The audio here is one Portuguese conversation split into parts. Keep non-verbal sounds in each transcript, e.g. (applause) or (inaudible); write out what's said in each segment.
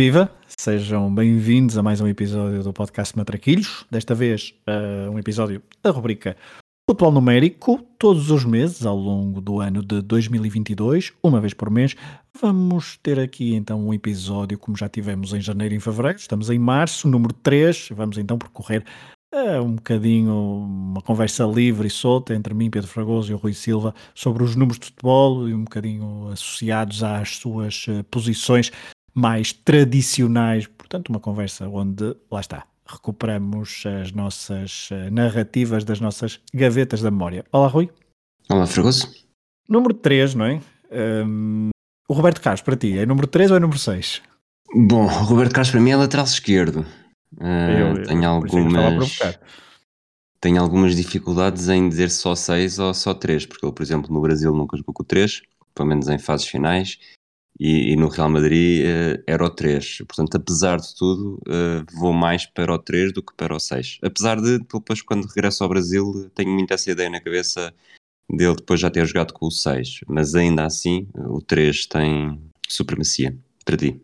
Viva! Sejam bem-vindos a mais um episódio do podcast Matraquilhos. Desta vez, uh, um episódio da rubrica Futebol Numérico. Todos os meses, ao longo do ano de 2022, uma vez por mês, vamos ter aqui então um episódio como já tivemos em janeiro e em fevereiro. Estamos em março, número 3. Vamos então percorrer uh, um bocadinho uma conversa livre e solta entre mim, Pedro Fragoso e o Rui Silva sobre os números de futebol e um bocadinho associados às suas uh, posições mais tradicionais. Portanto, uma conversa onde, lá está, recuperamos as nossas eh, narrativas das nossas gavetas da memória. Olá, Rui. Olá, Fragoso. Número 3, não é? Um, o Roberto Carlos, para ti, é número 3 ou é número 6? Bom, o Roberto Carlos para mim é lateral esquerdo. Uh, eu, eu, tenho algumas. Tenho algumas dificuldades em dizer só 6 ou só 3, porque ele, por exemplo, no Brasil nunca jogou com o 3, pelo menos em fases finais, e, e, no Real Madrid uh, era o 3. Portanto, apesar de tudo, uh, vou mais para o 3 do que para o 6. Apesar de, depois, quando regresso ao Brasil, tenho muito essa ideia na cabeça dele depois já ter jogado com o 6. Mas ainda assim, o 3 tem supremacia. Para ti?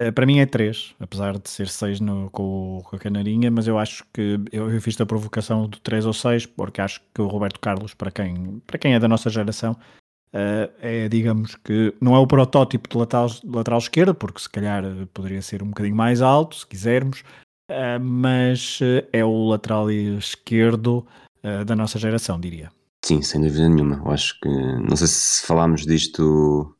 Eh, para mim é 3, apesar de ser 6 no, com, com, a Canarinha, mas eu acho que eu, eu fiz a provocação do 3 ou 6, porque acho que o Roberto Carlos, para quem, para quem é da nossa geração, Uh, é, digamos que, não é o protótipo de lateral, lateral esquerdo, porque se calhar poderia ser um bocadinho mais alto, se quisermos, uh, mas uh, é o lateral esquerdo da nossa geração, diria. Sim, sem dúvida nenhuma. Eu acho que, não sei se falámos disto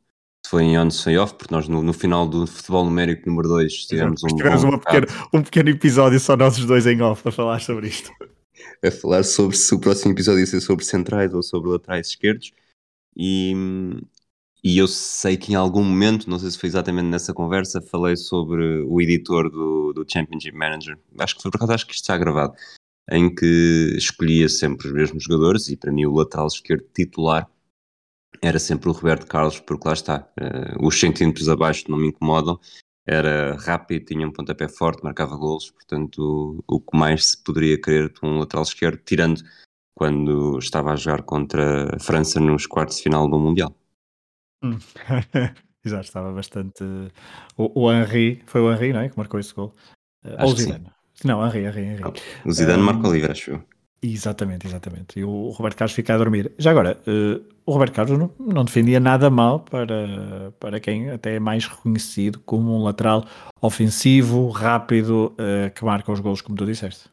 se foi em on, se foi off, porque nós no, no final do futebol numérico número 2 tivemos um. Tivemos pequeno, um pequeno episódio só nós dois em off para falar sobre isto. (laughs) A falar sobre se o próximo episódio ia ser sobre centrais ou sobre laterais esquerdos. E, e eu sei que em algum momento, não sei se foi exatamente nessa conversa, falei sobre o editor do, do Championship Manager. Acho que foi por acaso, acho que isto está gravado. Em que escolhia sempre os mesmos jogadores e para mim o lateral esquerdo titular era sempre o Roberto Carlos, porque lá está, uh, os centímetros abaixo não me incomodam, era rápido, tinha um pontapé forte, marcava golos, portanto o, o que mais se poderia querer de um lateral esquerdo, tirando quando estava a jogar contra a França nos quartos de final do Mundial. Hum. (laughs) Exato, estava bastante. O, o Henry, foi o Henry, não é? Que marcou esse gol. Eh, Ou o Zidane. Não, Henry, Henry, Henry. O Zidane um, marcou livre, acho eu. Exatamente, exatamente. E o Roberto Carlos fica a dormir. Já agora, uh, o Roberto Carlos não, não, defendia nada mal para, para quem até é mais reconhecido como um lateral ofensivo, rápido, uh, que marca os gols, como tu disseste.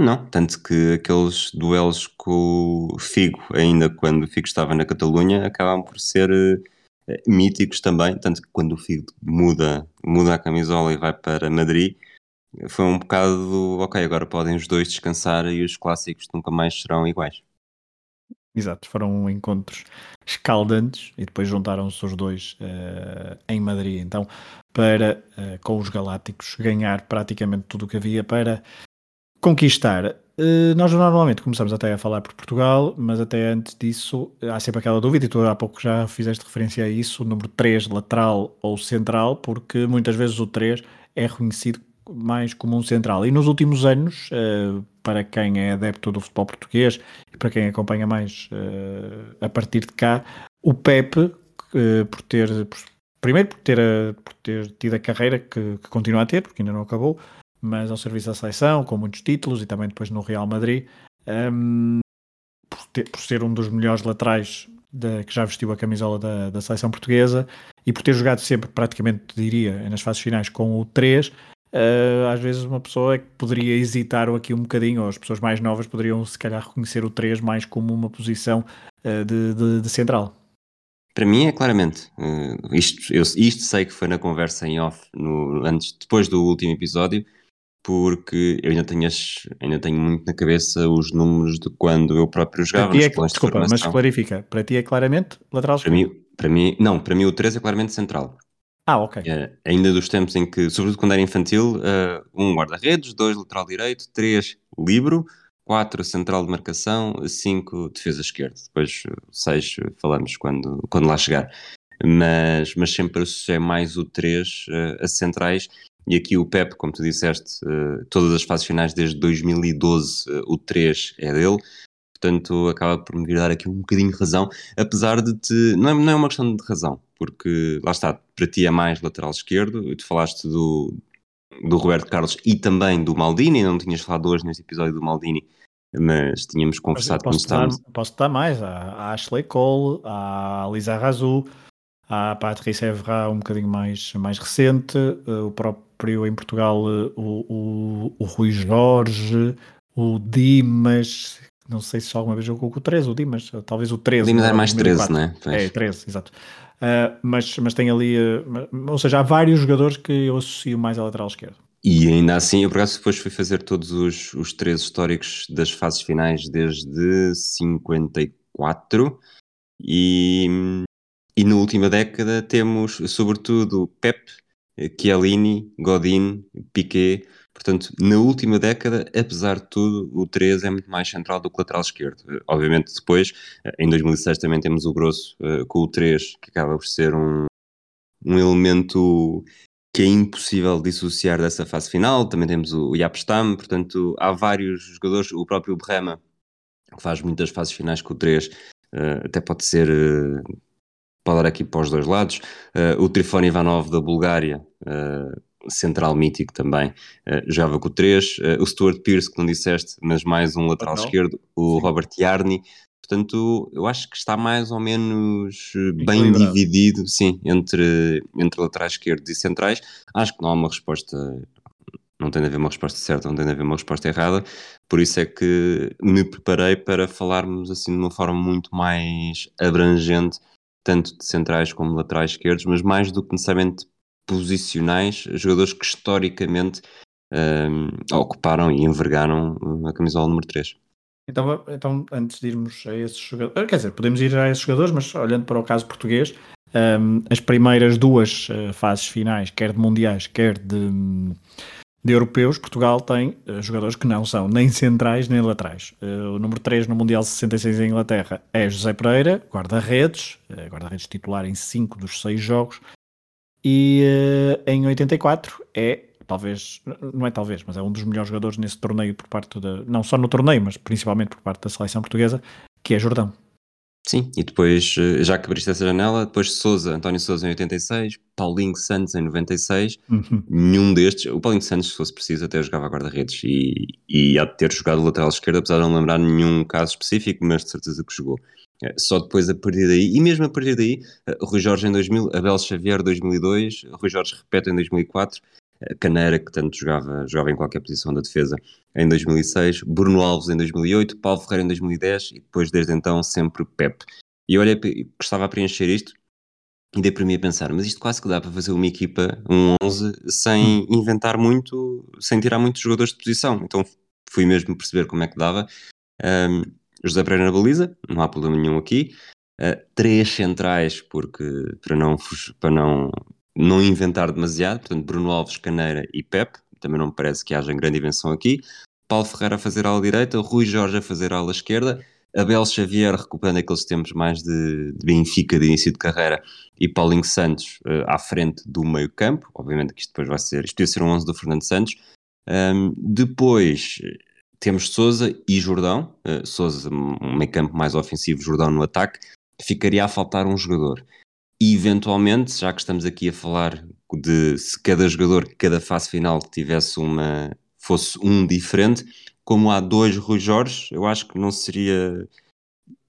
Não, tanto que aqueles duelos com o Figo, ainda quando o Figo estava na Catalunha, acabam por ser uh, míticos também, tanto que quando o Figo muda, muda a camisola e vai para Madrid, foi um bocado, ok, agora podem os dois descansar e os clássicos nunca mais serão iguais. Exato, foram encontros escaldantes e depois juntaram-se os dois uh, em Madrid, então, para, uh, com os Galácticos, ganhar praticamente tudo o que havia para Conquistar. Uh, nós normalmente começamos até a falar por Portugal, mas até antes disso há sempre aquela dúvida, e tu há pouco já fizeste referência a isso, o número 3, lateral ou central, porque muitas vezes o 3 é reconhecido mais como um central. E nos últimos anos, uh, para quem é adepto do futebol português e para quem acompanha mais uh, a partir de cá, o Pepe, por ter, primeiro por ter, por ter tido a carreira que, que continua a ter, porque ainda não acabou, mas ao serviço da seleção, com muitos títulos e também depois no Real Madrid, um, por, ter, por, ser um dos melhores laterais de, que já vestiu a camisola da, da, seleção portuguesa e por ter jogado sempre, praticamente diria, nas fases finais com o 3, uh, às vezes uma pessoa é que poderia hesitar aqui um bocadinho, ou as pessoas mais novas poderiam se calhar reconhecer o 3 mais como uma posição uh, de, de, de central. Para mim é claramente. Uh, isto, eu, isto sei que foi na conversa em off, no, antes, depois do último episódio, porque eu ainda tenho, as, ainda tenho muito na cabeça os números de quando eu próprio jogava. Para ti é, desculpa, mas clarifica. Para ti é claramente lateral para mim, para mim Não, para mim o 3 é claramente central. Ah, ok. É, ainda dos tempos em que, sobretudo quando era infantil, uh, um guarda-redes, dois lateral direito, três livro, quatro central de marcação, cinco defesa esquerda. Depois seis falamos quando, quando lá chegar. Mas, mas sempre associei mais o 3 uh, a centrais e aqui o Pep, como tu disseste, uh, todas as fases finais desde 2012, uh, eh, o 3 é dele. portanto acaba por me vir dar aqui um bocadinho de razão, apesar de te. Não é, não é uma questão de razão, porque lá está, para ti é mais lateral esquerdo, tu falaste do, do Roberto Carlos e também do Maldini, não tinhas falado hoje neste episódio do Maldini, mas tínhamos conversado com estávamos. Posso dar mais, há Ashley Cole, há Lisa Razou, a Patrice Evra um bocadinho mais, mais recente, uh, o próprio em Portugal uh, o, o, o, Rui Jorge, o Dimas, não sei se alguma vez jogou com o 13, o Dimas, talvez o 13. O Dimas é mais 13, não é? É, 13, exato. Uh, mas, mas tem ali, ou seja, há vários jogadores que eu associo mais à lateral esquerda. E ainda assim, eu por acaso depois fui fazer todos os, os três históricos das fases finais desde 54 e, e na última década temos sobretudo Pep, Chiellini, Godin, Piquet. Portanto, na última década, apesar de tudo, o 3 é muito mais central do que o lateral esquerdo. Obviamente, depois, em 2006 também temos o grosso uh, com o 3, que acaba por ser um, um elemento que é impossível dissociar dessa fase final. Também temos o Yapstam, portanto, há vários jogadores, o próprio Brema, que faz muitas fases finais com o 3, uh, eh, até pode ser. Pode dar aqui para os dois lados. Uh, o Trifone Ivanov da Bulgária, central mítico também, jogava com o 3. o Stuart Pearce, que não disseste, mas mais um lateral esquerdo, o Sim. Robert Yarni. Portanto, eu acho que está mais ou menos bem dividido, sim, entre, entre laterais esquerdos e centrais. Acho que não há uma resposta, não tem de haver uma resposta certa, não tem de haver uma resposta errada. Por isso é que me preparei para falarmos assim de uma forma muito mais abrangente, tanto de centrais como laterais esquerdos, mas mais do que necessariamente posicionais, jogadores que historicamente um, ocuparam e envergaram a camisola número 3. Então, então, antes de irmos a esses jogadores, quer dizer, podemos ir a esses jogadores, mas olhando para o caso português, um, as primeiras duas uh, fases finais, quer de mundiais, quer de, de europeus, Portugal tem uh, jogadores que não são nem centrais nem laterais. Uh, o número 3 no Mundial 66 em Inglaterra é José Pereira, guarda-redes, guarda-redes titular em 5 dos 6 jogos, e em 84 é talvez, não é talvez, mas é um dos melhores jogadores nesse torneio por parte da, não só no torneio, mas principalmente por parte da seleção portuguesa, que é Jordão. Sim, e depois, eh, já que abriste essa janela, depois Souza, António Souza em 86, Paulinho Santos em 96, uhum. nenhum destes, o Paulinho Santos, se fosse preciso, até jogava guarda-redes e, e há de ter jogado lateral esquerdo, apesar de não lembrar nenhum caso específico, mas de certeza que jogou. Eh, só depois a partir daí, e mesmo a partir daí, eh, Rui Jorge em 2000, Abel Xavier 2002, Rui Jorge repete em 2004, Caneira, que tanto jogava, jogava em qualquer posição da defesa em 2006, Bruno Alves em 2008, Paulo Ferreira em 2010 e depois desde então sempre Pep. E olha, gostava de preencher isto e dei para mim a pensar, mas isto quase que dá para fazer uma equipa, um 11, sem hum. inventar muito, sem tirar muitos jogadores de posição. Então fui mesmo perceber como é que dava. Um, José Pereira na baliza, não há problema nenhum aqui. Uh, três centrais, porque para não, para não não inventar demasiado, portanto, Bruno Alves, Caneira e Pep, também não me parece que haja grande invenção aqui. Paulo Ferreira a fazer ala direita, Rui Jorge a fazer ala esquerda, Abel Xavier recuperando aqueles tempos mais de, de Benfica, de início de carreira, e Paulinho Santos uh, à frente do meio campo, obviamente que isto depois vai ser, isto ia ser um 11 do Fernando Santos. Um, depois temos Souza e Jordão, uh, Souza um meio campo mais ofensivo, Jordão no ataque, ficaria a faltar um jogador. E eventualmente, já que estamos aqui a falar de se cada jogador, cada fase final tivesse uma fosse um diferente, como há dois Rui Jorge, eu acho que não seria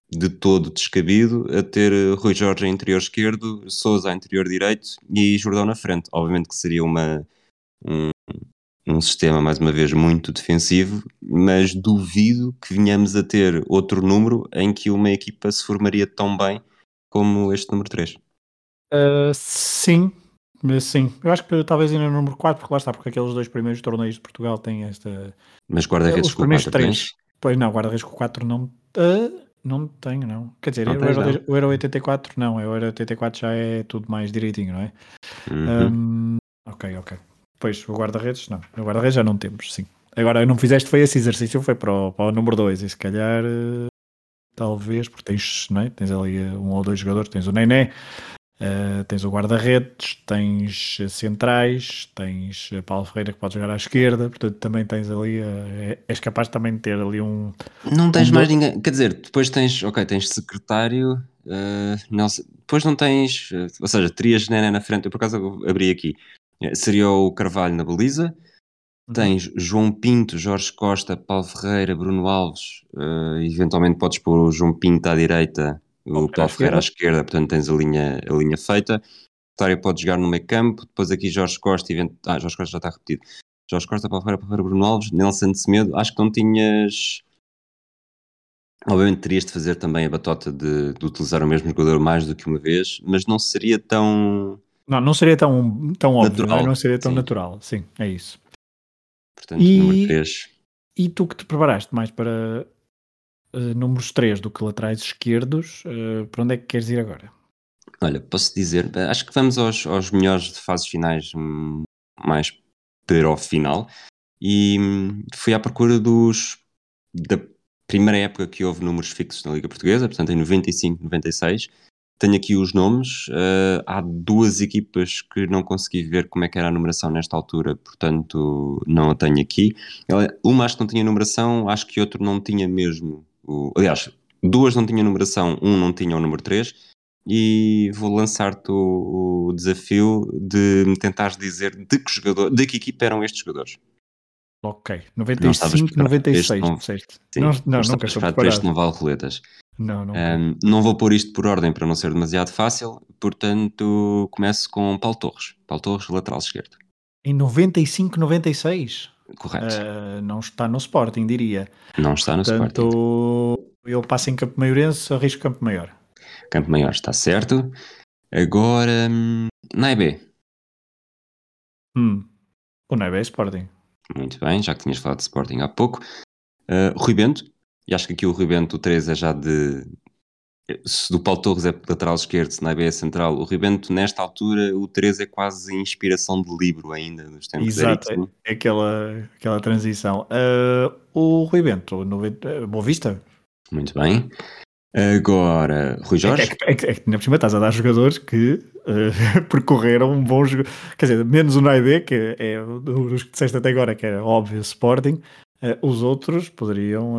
de todo descabido a ter Rui Jorge a interior esquerdo, Souza a interior direito e Jordão na frente. Obviamente que seria uma, um, um sistema, mais uma vez, muito defensivo, mas duvido que venhamos a ter outro número em que uma equipa se formaria tão bem como este número 3. Uh, sim, sim. Eu acho que talvez ainda no número 4, porque lá está, porque aqueles dois primeiros torneios de Portugal têm esta. Mas guarda-redes com o 4 três. Pois não, guarda-redes com o 4 não. Uh, não tenho, não. Quer dizer, não o, Euro, o Euro 84 não, o Euro 84 já é tudo mais direitinho, não é? Uhum. Um, ok, ok. Pois, o guarda-redes, não. O guarda-redes já não temos, sim. Agora, não fizeste foi esse exercício, foi para o, para o número 2, e se calhar, uh, talvez, porque tens, não é? tens ali um ou dois jogadores, tens o Nené, Uh, tens o guarda-redes, tens centrais, tens Paulo Ferreira que pode jogar à esquerda, portanto também tens ali, uh, és capaz também de ter ali um. Não tens um mais ninguém, quer dizer, depois tens, ok, tens secretário, uh, Nelson- depois não tens, ou seja, terias Nené na frente, eu por acaso abri aqui, Eh, seria o Carvalho na baliza, Uhum. tens João Pinto, Jorge Costa, Paulo Ferreira, Bruno Alves, eventualmente podes pôr o João Pinto à direita, o Paulo Ferreira à esquerda, portanto tens a linha, a linha feita. Vitória pode jogar no meio campo, depois aqui Jorge Costa, event... ah, Jorge Costa já está repetido. Jorge Costa, Paulo Ferreira, Paulo Ferreira, Bruno Alves, Nelson de Semedo, acho que não tinhas. Obviamente terias de fazer também a batota de, de utilizar o mesmo jogador mais do que uma vez, mas não seria tão. Não, não seria tão, tão óbvio, não, é? Natural, não seria tão sim. natural. Sim, é isso. Portanto, E- número 3. E tu que te preparaste mais para uh, números 3 do que laterais esquerdos, uh, para onde é que queres ir agora? Olha, posso dizer, acho que vamos aos, aos melhores de fases finais hum, mais para o final e hum, fui à procura dos da primeira época que houve números fixos na Liga Portuguesa, portanto em 95, 96. Tenho aqui os nomes. eh, há duas equipas que não consegui ver como é que era a numeração nesta altura, portanto não a tenho aqui. Uma acho que não tinha numeração, acho que outro não tinha mesmo. O, aliás, duas não tinham numeração, um não tinha o número 3 e vou lançar-te o, o desafio de me tentares dizer de que jogador, de que equipa eram estes jogadores. Ok, Não estavas 95, preparado. 96, Este não- disseste. Sim, Não, não, não nunca este não vale roletas. Não, não. Um, não vou pôr isto por ordem para não ser demasiado fácil, portanto começo com Paulo Torres. Paulo Torres, lateral esquerdo. Em 95, 96, Correto. uh, não está no Sporting, diria. não está no Sporting. Portanto, ele passa em Campo Maiorense, arrisco Campo Maior. Campo Maior está certo. Agora, hum, Naibé. Hum. O Neve é Sporting. Muito bem, já que tinhas falado de Sporting há pouco. Uh, Rui Bento. E acho que aqui o Rui Bento, o 3 é já de... Se do Paulo Torres é lateral esquerdo, se Naibé é central. O Rui Bento, nesta altura, o 3 é quase inspiração de livro ainda, dos tempos de Exato, Eriksen. é aquela, aquela transição. Uh, o Rui Bento, 90, uh, Boa Vista? Muito bem. Agora, Rui É Jorge. é, que, é que ainda por cima estás a dar jogadores que uh, (laughs) percorreram um bom jogo. Quer dizer, menos o Naide, que é dos que disseste até agora, que é óbvio Sporting. Uh, os outros poderiam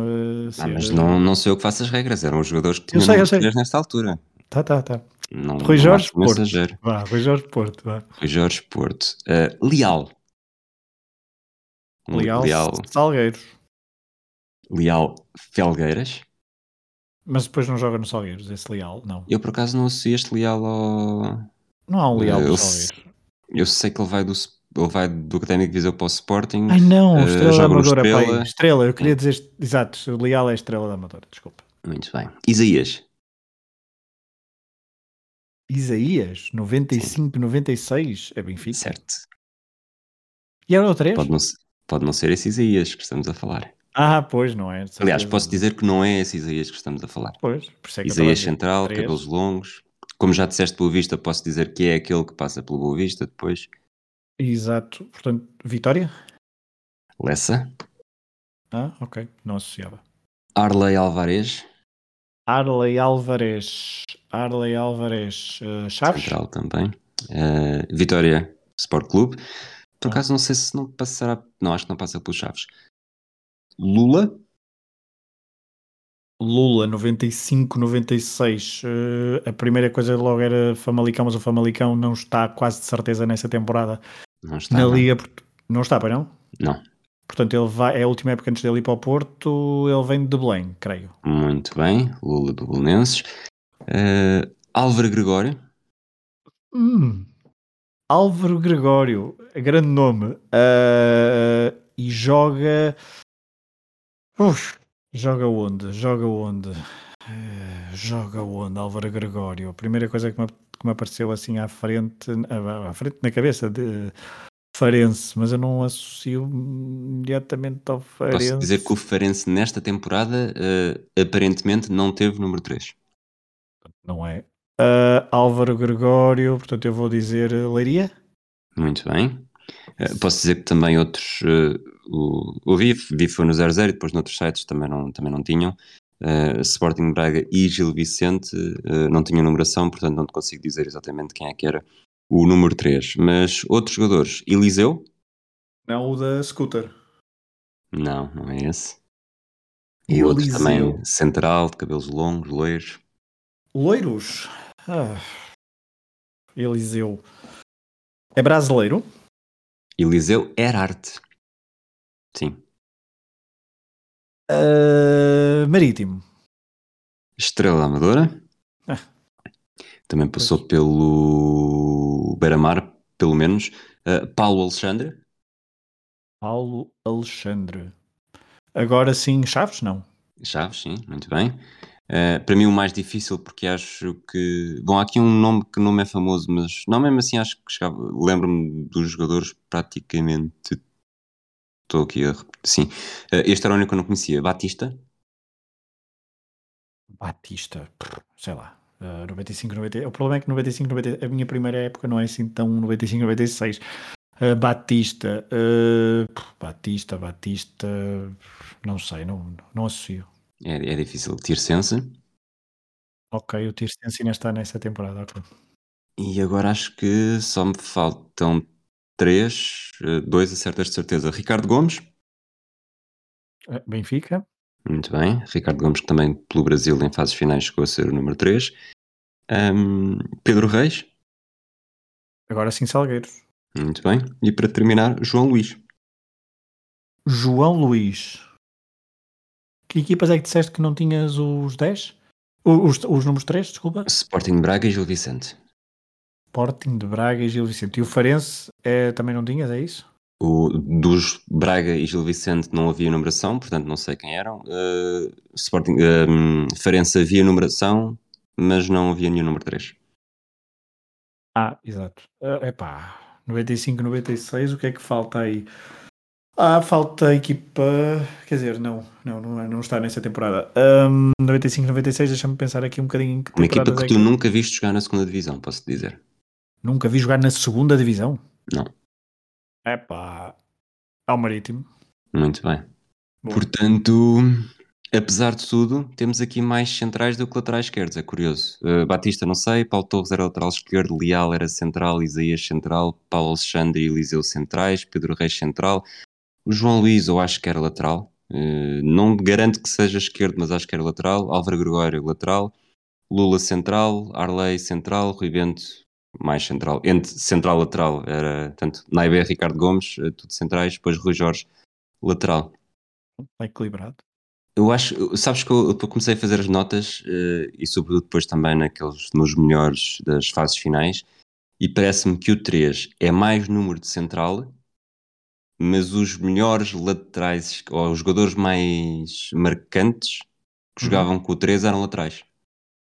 uh, ser. Ah, mas não, não sei eu que faço as regras, eram os jogadores que Eu tinham sei, eu sei. 3 nesta altura. Tá, tá, tá. Não, Rui não Jorge Porto. Vá, Rui Jorge Porto. Vá. Rui Jorge Porto. Uh, Leal. Leal, Leal. Salgueiros. Leal Felgueiras. Mas depois não joga no Salgueiros, esse Leal, não. Eu por acaso não associo este Leal ao. Não há um Leal Eh, ele- Salgueiros. Eu sei que ele vai do, ele vai do Académico de Viseu para o Sporting. Ai não, Eh, Estrela da Amadora, pai. Estrela. Estrela, eu queria dizer, exato, o Leal é Estrela da Amadora, desculpa. Muito bem. Isaías. Isaías, 95, 96, é Benfica. Certo. E era o 3? Pode não, ser- pode não ser esse Isaías que estamos a falar. Ah, pois, não é. Aliás, posso dizer que não é esse Isaías que estamos a falar. Pois, por isso é que Isaías Central, três. cabelos longos. Como já disseste Boa Vista, posso dizer que é aquele que passa pelo Boa Vista depois. Exato, portanto, Vitória? Lessa. Ah, ok, não associava. Arley Alvarez, Arley Álvarez, Arley Álvarez, eh, Chaves? central também. Eh, Vitória Sport Clube. Por Ah. acaso não sei se não passará. Não, acho que não passa pelos Chaves. Lula. Lula, 95, 96. eh, a primeira coisa logo era Famalicão, mas o Famalicão não está quase de certeza nessa temporada Não está. na não. Liga. Não está, para não? Não. Portanto, ele vai, é a última época antes dele ir para o Porto, ele vem de Belém, creio. Muito bem. Lula do Belenenses. Eh, Álvaro Gregório. Hum. Álvaro Gregório, grande nome. Ah, e joga. Uf, joga onde? Joga onde? Ah, joga onde? Álvaro Gregório. A primeira coisa que me, que me apareceu assim à frente, à, à frente na cabeça de Farense, mas eu não associo imediatamente ao Farense. Posso dizer que o Farense nesta temporada eh, aparentemente não teve número 3. Não é? Ah, Álvaro Gregório, portanto eu vou dizer eh, Leiria. Muito bem. Eh, posso dizer que também outros. eh, o, o VIF, VIF foi no 00 e depois noutros sites também não, também não tinham. uh, Sporting Braga e Gil Vicente, uh, não tinha numeração, portanto não te consigo dizer exatamente quem é que era o número 3. Mas outros jogadores, Eliseu? Não, o da Scooter. Não, não é esse. E Eliseu. outro também central, de cabelos longos, loiros. Loiros? Ah. Eliseu. É brasileiro? Eliseu Erarte. Sim. Uh, marítimo. Estrela Amadora. Ah. Também passou pois. pelo Beira-Mar, pelo menos. Uh, Paulo Alexandre. Paulo Alexandre. Agora sim, Chaves, não? Chaves, sim, muito bem. Uh, para mim o mais difícil porque acho que bom há aqui um nome que não é famoso mas não mesmo assim acho que lembro-me dos jogadores praticamente estou aqui a sim. Uh, este era o único que eu não conhecia Batista? Batista sei lá uh, 95 90 o problema é que 95 90 a minha primeira época não é assim tão 95 96 uh, Batista Batista Batista não sei não, não associo é, é difícil. Tirsense. Ok, o Tirsense ainda está nessa temporada. Okay. E agora acho que só me faltam três, eh, dois acertas de certeza. Ricardo Gomes. Eh, Benfica. Muito bem. Ricardo Gomes, que também pelo Brasil em fases finais chegou a ser o número 3. Um, Pedro Reis. Agora sim, Salgueiros. Muito bem. E para terminar, João Luís. João Luís. Que equipas é que disseste que não tinhas os 10? Os, os números 3, desculpa? Sporting de Braga e Gil Vicente. Sporting de Braga e Gil Vicente. E o Farense é, também não tinhas, é isso? O, dos Braga e Gil Vicente não havia numeração, portanto não sei quem eram. Uh, Sporting, uh, Farense havia numeração, mas não havia nenhum número 3. Ah, exato. Uh, epá, 95, 96, o que é que falta aí? Ah, falta equipa. Quer dizer, não, não, não, não está nessa temporada. Um, 95, 96, deixa-me pensar aqui um bocadinho. Uma equipa que é tu nunca viste jogar na segunda divisão, posso dizer. Nunca vi jogar na segunda divisão? Não. É pá. Ao Marítimo. Muito bem. Portanto, apesar de tudo, temos aqui mais centrais do que laterais esquerdos, é curioso. Uh, Batista, não sei, Paulo Torres era lateral esquerdo, Leal era central, Isaías central, Paulo Alexandre e Eliseu centrais, Pedro Reis central, o João Luís, eu acho que era lateral. Uh, não garanto que seja esquerdo, mas acho que era lateral. Álvaro Gregório, lateral. Lula, central. Arley, central. Rui Bento, mais central. Entre central lateral era, tanto Naibé, Ricardo Gomes, uh, tudo centrais. Depois Rui Jorge, lateral. Está equilibrado. Eu acho, sabes que eu, eu comecei a fazer as notas uh, e sobretudo depois também naqueles, nos melhores das fases finais e parece-me que o 3 é mais número de central mas os melhores laterais, ou os jogadores mais marcantes que uhum. jogavam com o 3 eram laterais.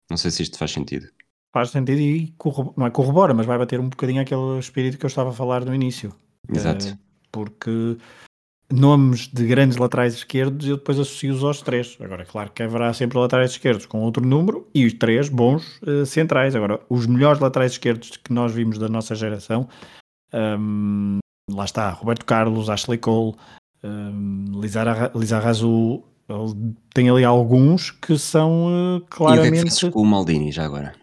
Não sei se isto faz sentido. Faz sentido e não é corrobora, mas vai bater um bocadinho aquele espírito que eu estava a falar no início. Exato. Uh, porque nomes de grandes laterais esquerdos eu depois associo-os aos três. Agora, claro que haverá sempre laterais esquerdos com outro número e os três bons uh, centrais. Agora, os melhores laterais esquerdos que nós vimos da nossa geração um, lá está, Roberto Carlos, Ashley Cole, um, Lizar Razul, tem ali alguns que são uh, claramente. E o que é que com o Maldini já agora?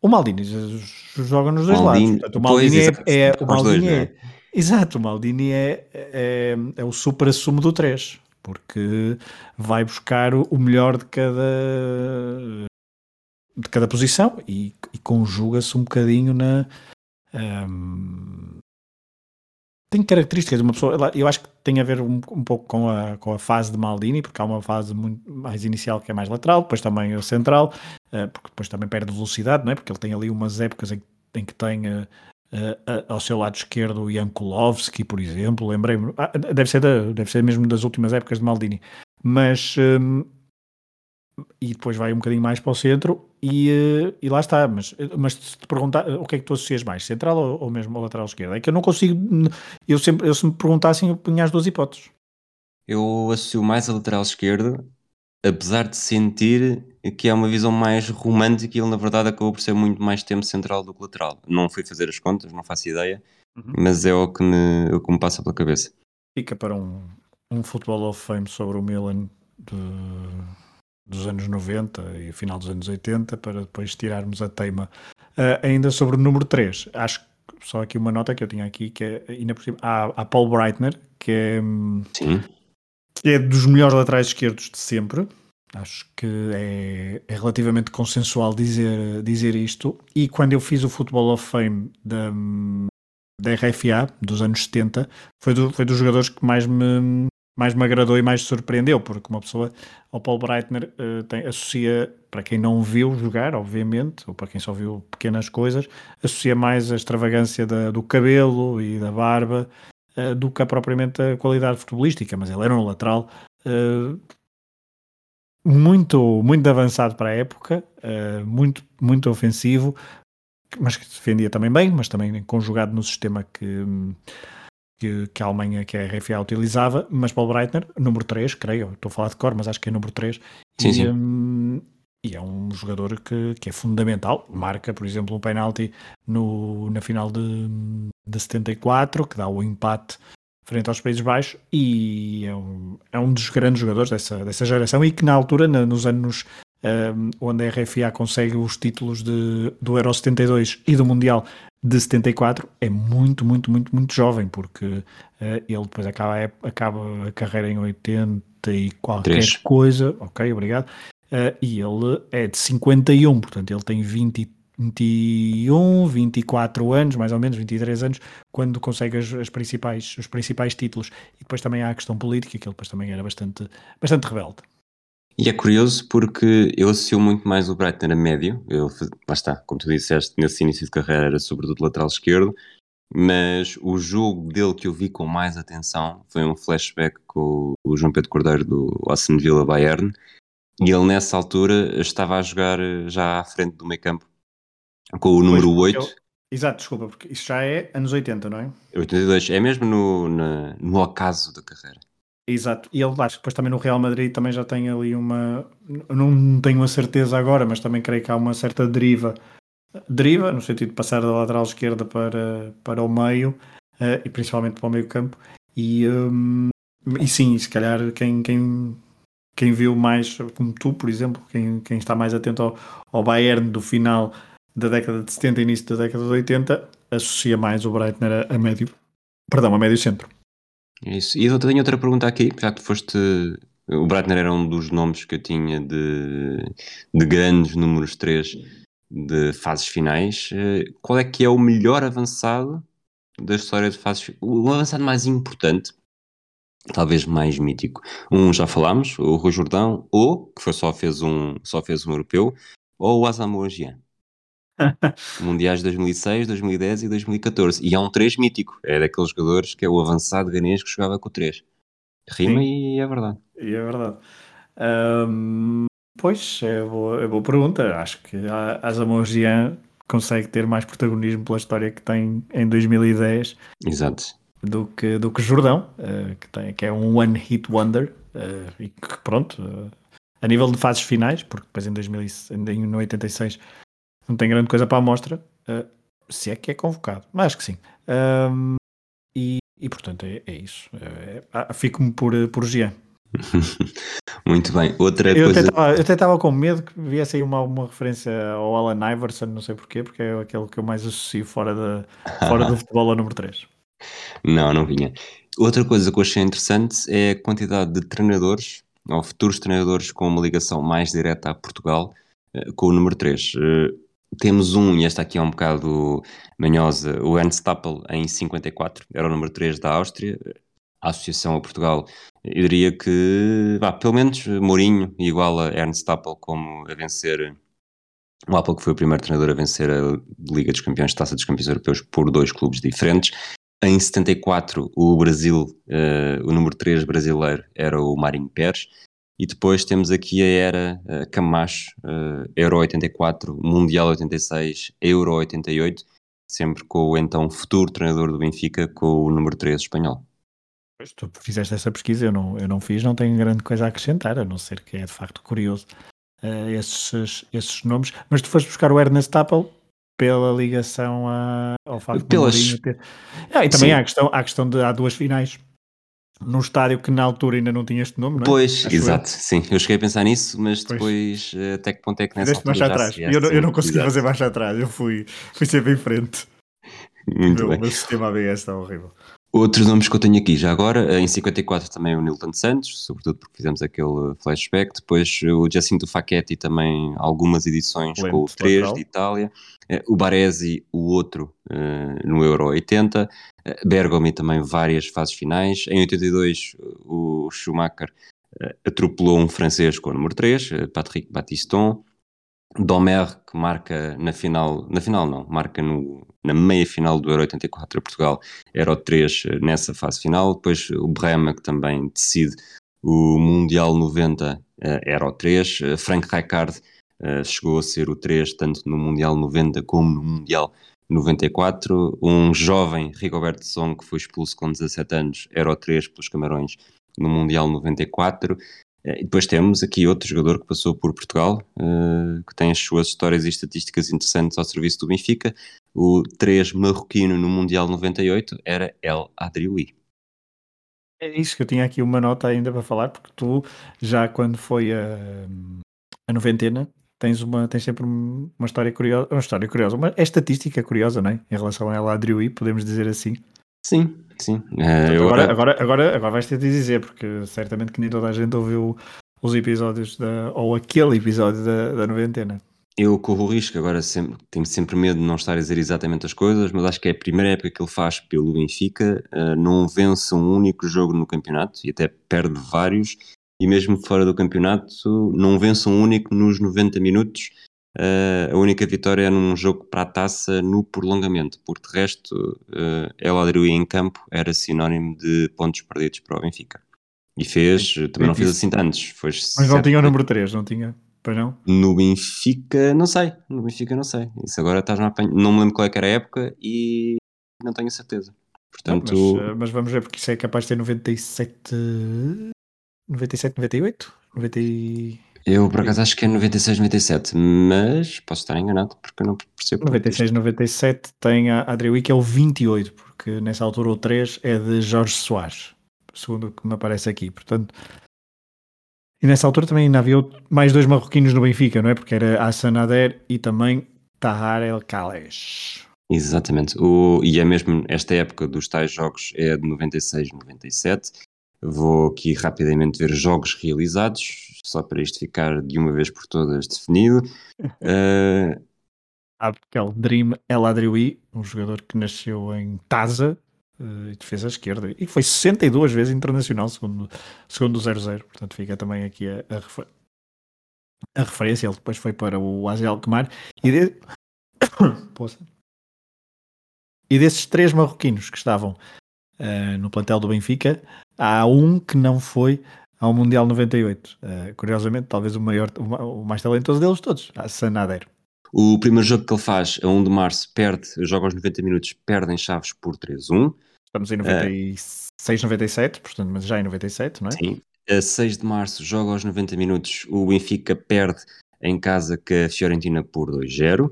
O Maldini joga nos dois Maldini, lados. Portanto, o Maldini pois, é, é, o Maldini dois, é, é, exato, o Maldini é, é, é o super assumo do 3, porque vai buscar o melhor de cada de cada posição e, e conjuga-se um bocadinho na um, tem características de uma pessoa. Eu acho que tem a ver um, um, pouco com a, com a fase de Maldini, porque há uma fase muito mais inicial que é mais lateral, depois também o central, uh, porque depois também perde velocidade, não é? Porque ele tem ali umas épocas em, em que tem uh, uh, ao seu lado esquerdo o Jan Kulowski, por exemplo. Lembrei-me, ah, deve, ser da, deve ser mesmo das últimas épocas de Maldini, mas um, e depois vai um bocadinho mais para o centro e, eh, e lá está. Mas, mas se te perguntar o que é que tu associas mais, central ou, ou mesmo lateral esquerda? É que eu não consigo. Eu sempre, eu, se me perguntassem, eu punha as duas hipóteses. Eu associo mais a lateral esquerda, apesar de sentir que é uma visão mais romântica e ele, na verdade, acabou por ser muito mais tempo central do que lateral. Não fui fazer as contas, não faço ideia, uhum. mas é o que, me, o que me passa pela cabeça. Fica para um, um Football of Fame sobre o Milan de dos anos 90 e final dos anos 80, para depois tirarmos a teima. Uh, ainda sobre o número 3, acho que só aqui uma nota que eu tinha aqui, que é, ainda por cima, há, há Paul Breitner, que é, Sim. que é dos melhores laterais esquerdos de sempre. Acho que é, é, relativamente consensual dizer, dizer isto. E quando eu fiz o Football of Fame da, da RFA, dos anos 70, foi, do, foi dos jogadores que mais me, mais me agradou e mais surpreendeu, porque uma pessoa, ao Paul Breitner, uh, tem, associa, para quem não viu jogar, obviamente, ou para quem só viu pequenas coisas, associa mais a extravagância da, do cabelo e da barba uh, do que a, propriamente a qualidade futebolística, mas ele era um lateral uh, muito, muito avançado para a época, muito, muito ofensivo, mas que defendia também bem, mas também conjugado no sistema que que, que, a Alemanha, que a RFA utilizava, mas Paul Breitner, número 3, creio, estou a falar de cor, mas acho que é número 3. Sim, e, sim. Um, e é um jogador que, que é fundamental. Marca, por exemplo, um penalti no, na final de, de 74, que dá o empate frente aos Países Baixos, e é um, é um dos grandes jogadores dessa, dessa geração e que na altura, na, nos anos um, onde a RFA consegue os títulos de, do Euro 72 e do Mundial de 74 é muito, muito, muito, muito jovem, porque uh, ele depois acaba, acaba a carreira em 80 e qualquer Três. coisa, ok, obrigado, uh, e ele é de 51, portanto ele tem 20, 21, 24 anos, mais ou menos, 23 anos, quando consegue as, as, principais, os principais títulos. E depois também há a questão política, que ele depois também era bastante, bastante rebelde. E é curioso porque eu associo muito mais o Brighton a médio. Eu, lá está, como tu disseste, nesse início de carreira era sobretudo lateral esquerdo, mas o jogo dele que eu vi com mais atenção foi um flashback com o João Pedro Cordeiro do Aston Villa Bayern. E ele nessa altura estava a jogar já à frente do meio campo com o número pois, 8. Eu... Exato, desculpa, porque isso já é anos 80, não é? 82, é mesmo no, na, no ocaso da carreira. Exato, e ele acho que depois também no Real Madrid também já tem ali uma. Não tenho a certeza agora, mas também creio que há uma certa deriva. Deriva, no sentido de passar da lateral esquerda para, para o meio uh, e principalmente para o meio campo. E, um, e sim, se calhar quem, quem, quem viu mais, como tu, por exemplo, quem, quem está mais atento ao, ao Bayern do final da década de 70 e início da década de 80, associa mais o Breitner a, a médio, perdão, a médio centro. Isso. E eu tenho outra pergunta aqui, já que foste. O Breitner era um dos nomes que eu tinha de, de grandes números 3 de fases finais. Eh, qual é que é o melhor avançado da história de fases O avançado mais importante, talvez mais mítico. Um já falámos, o Rui Jordão, ou, que foi só fez um, só fez um europeu, ou o Asamoah Gyan. Mundiais de 2006, 2010 e 2014. E é um 3 mítico. É daqueles jogadores que é o avançado ganês que jogava com o 3. Rima Sim. e é verdade. E é verdade. Um, pois, é boa, é boa pergunta. Acho que a Gyan consegue ter mais protagonismo pela história que tem em 2010 Exato. do que, do que Jordão, uh, que, tem, que é um one hit wonder uh, e que pronto, uh, a nível de fases finais, porque depois em, 2000, em 86 não tem grande coisa para a amostra, uh, se é que é convocado, mas acho que sim. Um, e, e, portanto é, é isso. É, é, Fico-me por, por Jean. (laughs) Muito bem. Outra eu coisa. Até eu até estava com medo que viesse aí uma, uma referência ao Alan Iverson, não sei porquê, porque é aquele que eu mais associo fora, de, (laughs) fora do futebol a número 3. Não, não vinha. Outra coisa que eu achei interessante é a quantidade de treinadores, ou futuros treinadores com uma ligação mais direta a Portugal, eh, com o número 3. Temos um, e esta aqui é um bocado manhosa, o Ernst Tappel em 54, era o número 3 da Áustria, a Associação a Portugal. Eu diria que, vá, pelo menos Mourinho igual a Ernst Tappel como a vencer o Apple que foi o primeiro treinador a vencer a Liga dos Campeões, Taça dos Campeões Europeus por dois clubes diferentes. Em 74, o Brasil, uh, o número 3 brasileiro era o Marinho Pérez. E depois temos aqui a era uh, Camacho, uh, Euro 84, Mundial 86, Euro 88, sempre com o então futuro treinador do Benfica, com o número 3 espanhol. Pois, tu fizeste essa pesquisa, eu não, eu não fiz, não tenho grande coisa a acrescentar, a não ser que é de facto curioso uh, esses, esses nomes. Mas tu foste buscar o Ernest Tappel pela ligação a, ao facto Pelas... de ter... ah, E também há a, questão, há a questão de há duas finais num estádio que na altura ainda não tinha este nome, não é? Pois, Acho exato, eu. sim. Eu cheguei a pensar nisso, mas pois. depois eh, até que ponto é que nessa Fizeste altura marcha atrás. Eu, não, eu não consegui exato. fazer marcha atrás, eu fui, fui sempre em frente. (laughs) Muito o meu, bem. O sistema ABS está horrível. Outros nomes que eu tenho aqui já agora, eh, em 54 também o Nilton Santos, sobretudo porque fizemos aquele flashback, depois o Jacinto Facchetti também algumas edições Lento, com o 3 lateral. de Itália, eh, o Baresi, o outro no Euro 80, Bergomi também várias fases finais, em 82 o Schumacher atropelou um francês com o número 3, Patrick Battiston, Domer, que marca na final, na final não, marca no, na meia final do Euro 84 a Portugal, era o 3 eh, nessa fase final. Depois o Brema, que também decide o Mundial 90, eh, era o 3. Eh, Frank Rijkaard chegou a ser o 3, tanto no Mundial 90 como no Mundial 94. Um jovem Rigoberto Song, que foi expulso com 17 anos, era o 3 pelos Camarões no Mundial 94. Eh, e depois temos aqui outro jogador que passou por Portugal, uh, que tem as suas histórias e estatísticas interessantes ao serviço do Benfica. O 3 marroquino no Mundial 98 era El Adrioui. É isso que eu tinha aqui uma nota ainda para falar, porque tu, já quando foi a, a noventena, tens, uma, tens sempre uma história curiosa, uma história curiosa, uma é estatística curiosa, não é? Em relação a El Adrioui, podemos dizer assim. Sim, sim. Uh, agora, eu... agora, agora, agora vais ter de dizer, porque certamente que nem toda a gente ouviu os episódios da, ou aquele episódio da, da noventena. Eu corro o risco, agora sempre, tenho sempre medo de não estar a dizer exatamente as coisas, mas acho que é a primeira época que ele faz pelo Benfica, uh, não vence um único jogo no campeonato e até perde vários, e mesmo fora do campeonato não vence um único nos 90 minutos, Uh, a única vitória é num jogo para a taça no prolongamento, porque de resto, uh, El Adrui em campo era sinónimo de pontos perdidos para o Benfica. E fez, Sim, também não fez assim tantos. Foi Mas não tinha o número 3, não tinha? Pois não? No Benfica, não sei. No Benfica, não sei. Isso agora estás na apanha. Não me lembro qual é que era a época e não tenho certeza. Portanto... Não, mas, mas, vamos ver, porque isso é capaz de ter 97. 97, 98? 90. Eu por acaso acho que é 96, 97, mas posso estar enganado porque eu não percebo. 96, 97 tem a Adriui que é o 28, porque nessa altura o 3 é de Jorge Soares, segundo o que me aparece aqui. Portanto, e nessa altura também ainda havia mais dois marroquinos no Benfica, não é? Porque era Hassan Ader e também Tahar El Kales. Exatamente, o, e é mesmo esta época dos tais jogos é de 96, 97 Vou aqui rapidamente ver jogos realizados, só para isto ficar de uma vez por todas definido. (laughs) Uh... Abkel Dream El Adrioui, um jogador que nasceu em Taza, uh, e defesa esquerda, e foi 62 vezes internacional, segundo, segundo o 00. Portanto, fica também aqui a, a, refer... a referência. Ele depois foi para o Azel Alkmaar. E, de... (coughs) e desses três marroquinos que estavam uh, no plantel do Benfica, há um que não foi ao Mundial 98. Uh, eh, curiosamente, talvez o maior, o mais talentoso deles todos, a Sanadeiro. O primeiro jogo que ele faz, a 1 de março, perde, joga aos 90 minutos, perdem Chaves por 3-1. Estamos em 96, uh, 97, portanto, mas já em 97, não é? Sim. A 6 de março, joga aos 90 minutos, o Benfica perde em casa com a Fiorentina por 2-0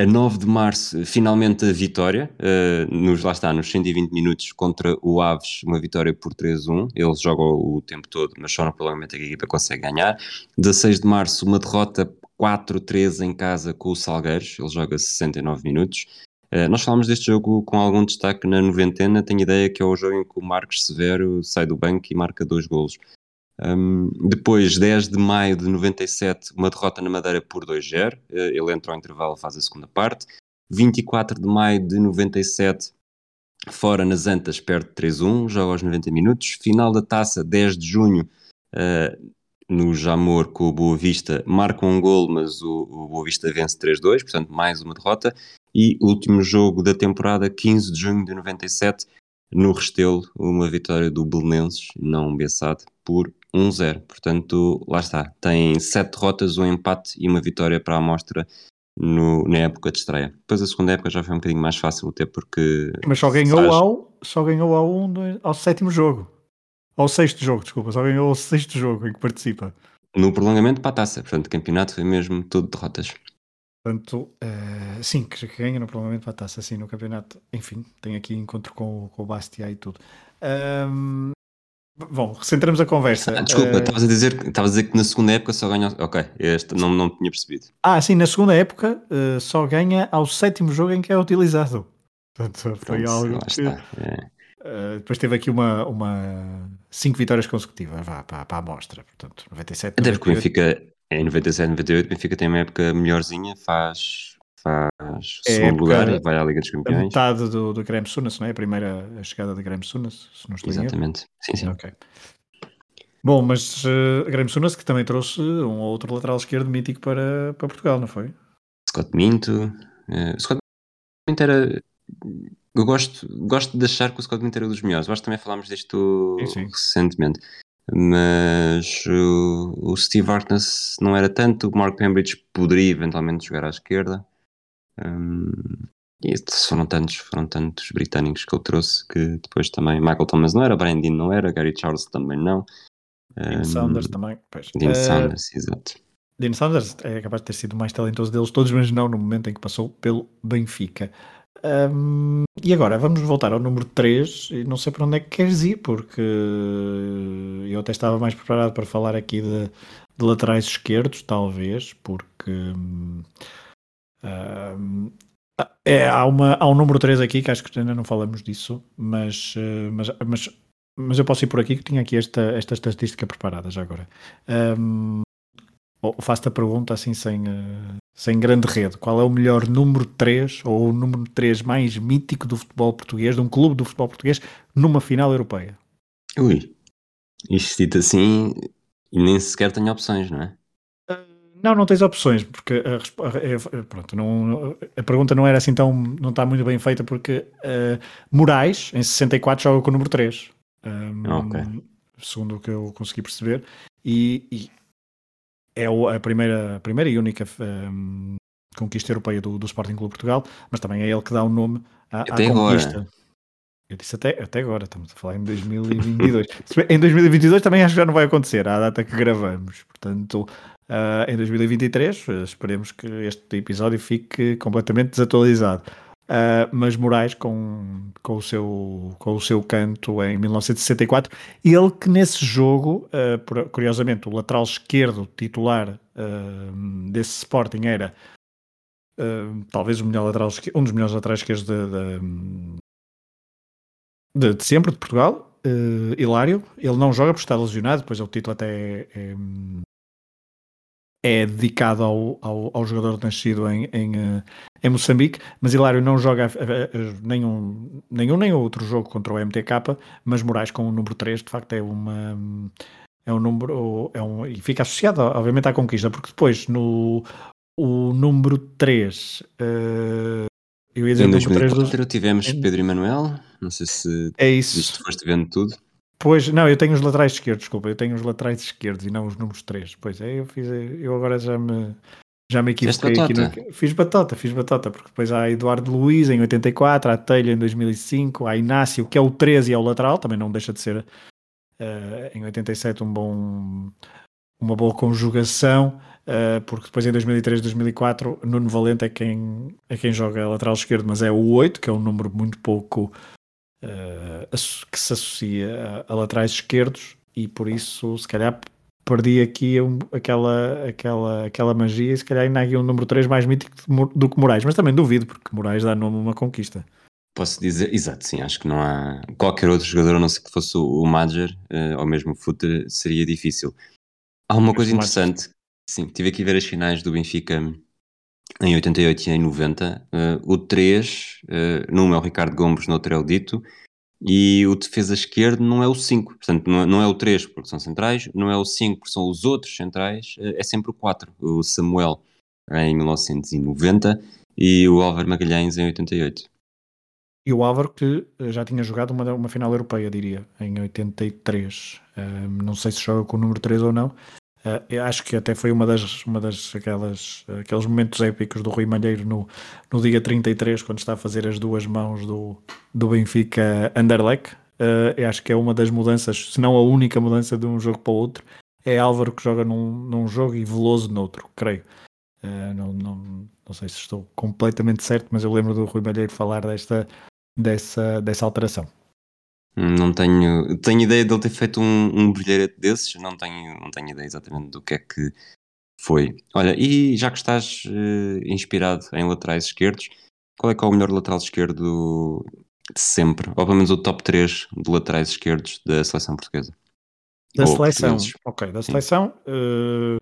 a 9 de março, finalmente a vitória, uh, nos, lá está, nos 120 minutos contra o Aves, uma vitória por 3-1. Eles jogam o tempo todo, mas só no prolongamento que a equipa consegue ganhar. 16 de março, uma derrota 4-3 em casa com o Salgueiros, ele joga 69 minutos. Uh, nós falamos deste jogo com algum destaque na noventena, tenho ideia que é o jogo em que o Marcos Severo sai do banco e marca dois golos. Um, depois, 10 de maio de 97, uma derrota na Madeira por 2-0. Eh, ele entra ao intervalo, faz a segunda parte. 24 de maio de 97, fora nas Antas, perde 3-1, joga aos 90 minutos. Final da taça, 10 de junho, uh, no Jamor com o Boa Vista, marca um gol, mas o, o Boa Vista vence 3-2, portanto, mais uma derrota. E último jogo da temporada, 15 de junho de 97, no Restelo, uma vitória do Belenenses, não Bessade, por 1-0. Portanto, lá está. Tem 7 derrotas, um empate e uma vitória para a amostra no, na época de estreia. Depois a segunda época já foi um bocadinho mais fácil, até porque. Mas só ganhou faz... ao, só ganhou ao, um, ao sétimo jogo. Ao sexto jogo, desculpa, só ganhou ao sexto jogo em que participa. No prolongamento para a taça, portanto, o campeonato foi mesmo todo derrotas. Portanto, uh, sim, que ganha provavelmente para a taça, assim, no campeonato. Enfim, tem aqui encontro com, com o Bastia e tudo. Um, bom, recentramos a conversa. Ah, desculpa, estavas uh, a, dizer, a dizer que na segunda época só ganha. Ok, este não, não tinha percebido. Ah, sim, na segunda época uh, só ganha ao sétimo jogo em que é utilizado. Portanto, foi Pronto, algo. Que, é. Uh, depois teve aqui uma, uma cinco vitórias consecutivas vá, para, para a amostra, portanto 97 Até porque o Benfica em 97, 98 o Benfica tem uma época melhorzinha faz, faz é segundo lugar e vai à Liga dos Campeões a metade do, do Graham Sunas, não é? a primeira a chegada de Graham Sunas se não estou exatamente, sim sim ok Bom, mas uh, Graham Sunas que também trouxe um outro lateral esquerdo mítico para, para Portugal, não foi? Scott Minto uh, Scott Minto era eu gosto, gosto de achar que o Scott Minto era dos melhores. Eu acho que também falámos disto sim, sim. recentemente. Mas o, o Steve Harkness não era tanto. O Mark Cambridge poderia eventualmente jogar à esquerda. Um, e foram tantos, foram tantos britânicos que eu trouxe que depois também Michael Thomas não era, Brian Dean não era, Gary Charles também não. Dean um, Saunders também. Pois. Dean uh, Saunders, exato. Dean Saunders é capaz de ter sido o mais talentoso deles todos, mas não no momento em que passou pelo Benfica. Um, e agora vamos voltar ao número 3 e não sei para onde é que queres ir, porque eu até estava mais preparado para falar aqui de, de laterais esquerdos, talvez, porque um, é, há, uma, há um número 3 aqui que acho que ainda não falamos disso, mas, mas, mas, mas eu posso ir por aqui que tinha aqui esta, esta estatística preparada já agora. Um, faço-te a pergunta assim sem, sem grande rede, qual é o melhor número 3 ou o número 3 mais mítico do futebol português, de um clube do futebol português, numa final europeia? Ui, isto dito assim, e nem sequer tenho opções, não é? Ah, não, não tens opções, porque a, a, pronto, não, a pergunta não era assim tão. não está muito bem feita, porque uh, Moraes, em 64, joga com o número 3. Um, okay. Segundo o que eu consegui perceber, e, e é a primeira, a primeira e única um, conquista europeia do, do, Sporting Clube Portugal, mas também é ele que dá o nome à, à conquista. Agora. Eu disse até, até agora, estamos a falar em 2022. (laughs) em 2022 também acho que já não vai acontecer, à data que gravamos. Portanto, uh, em 2023, esperemos que este episódio fique completamente desatualizado. Uh, mas Moraes com, com, o seu, com o seu canto em 1964. Ele que nesse jogo, uh, curiosamente, o lateral esquerdo titular uh, desse Sporting era talvez o melhor lateral, um dos melhores laterais esquerdos de, de, de sempre, de Portugal. Hilário, ele não joga por estar lesionado, depois o título até é, é é dedicado ao, ao, ao, jogador nascido em, em, eh, em, Moçambique, mas Hilário não joga eh, nenhum, nenhum nem outro jogo contra o MTK, mas Moraes com o número 3 de facto é uma é um número é um, e fica associado obviamente à conquista, porque depois no o número 3 uh, eu ia dizer em 2004 dos... tivemos Pedro Emanuel, não sei se é isso. se foste vendo tudo Pois, não, eu tenho os laterais esquerdos, desculpa, eu tenho os laterais esquerdos e não os números 3. Pois é, eu fiz, eu agora já me, já me equivoquei aqui no... Fiz batota, fiz batota, porque depois há Eduardo Luiz em 84, há Telha em 2005, há Inácio, que é o 13 e é o lateral, também não deixa de ser uh, em 87 um bom, uma boa conjugação, uh, porque depois em 2003, 2004, Nuno Valente é quem, é quem joga lateral esquerdo, mas é o 8, que é um número muito pouco uh, que se associa a, a, laterais esquerdos e por isso se calhar perdi aqui um, aquela, aquela, aquela magia e se calhar ainda há aqui um número 3 mais mítico do que Moraes, mas também duvido porque Moraes dá nome a uma conquista. Posso dizer, exato, sim, acho que não há qualquer outro jogador, a não ser que fosse o, Major uh, ou mesmo o Futter, seria difícil. Há uma coisa interessante, sim, tive aqui a ver as finais do Benfica em 88 e em 90. Uh, eh, o 3, uh, eh, num é o Ricardo Gomes, no outro é o Dito, e o defesa esquerdo não é o 5, portanto não é, não é, o 3 porque são centrais, não é o 5 porque são os outros centrais, uh, é sempre o 4, o Samuel em 1990 e o Álvaro Magalhães em 88. E o Álvaro que já tinha jogado uma, uma final europeia, diria, em 83. não sei se joga com o número 3 ou não, eu acho que até foi uma das, uma das aquelas, aqueles momentos épicos do Rui Malheiro no, no dia 33, quando está a fazer as duas mãos do, do Benfica Anderlecht. Uh, eu acho que é uma das mudanças, se não a única mudança de um jogo para o outro. É Álvaro que joga num, num jogo e Veloso noutro, creio. Uh, não, não, não sei se estou completamente certo, mas eu lembro do Rui Malheiro falar desta, dessa, dessa alteração. Não tenho, tenho ideia de ele ter feito um, um brilharete desses, não tenho, não tenho ideia exatamente do que é que foi. Olha, e já que estás uh, inspirado em laterais esquerdos, qual é que é o melhor lateral esquerdo de sempre? Ou pelo menos o top 3 de laterais esquerdos da seleção portuguesa? Da Ou seleção, ok, da seleção, uh,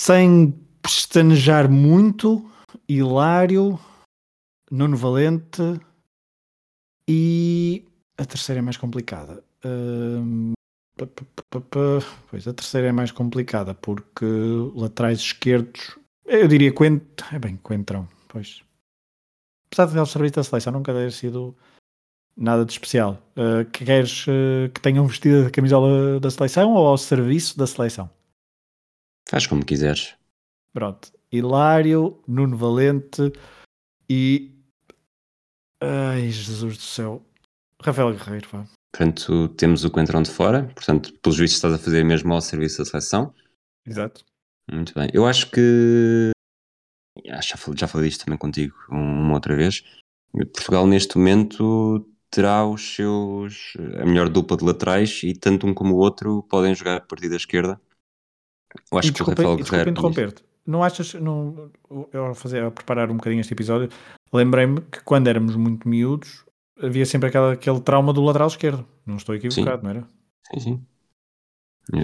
sem pestanejar muito, Hilário, Nuno Valente e a terceira é mais complicada. Uh, pois a terceira é mais complicada porque laterais esquerdos, eu diria que é bem, Coentrão, pois. Apesar de ele servir da seleção, nunca ter sido nada de especial. Uh, que queres uh, que tenham vestido a camisola da seleção ou ao serviço da seleção? Faz como quiseres. Pronto. Hilário, Nuno Valente e. Ai, Jesus do céu. Rafael Guerreiro, vá. Portanto, temos o Coentrão de fora, portanto, pelos vistos estás a fazer mesmo ao serviço da seleção. Exato. Muito bem. Eu acho que. Já falei, já falei disto também contigo uma outra vez. Portugal, neste momento, terá os seus. a melhor dupla de laterais e tanto um como o outro podem jogar a partir da esquerda. Eu acho e que o Rafael Guerreiro. interromper-te. Não achas. Não, eu, a, fazer, a preparar um bocadinho este episódio, lembrei-me que quando éramos muito miúdos, havia sempre aquela, aquele trauma do lateral esquerdo. Não estou equivocado, sim. não era? Sim, sim.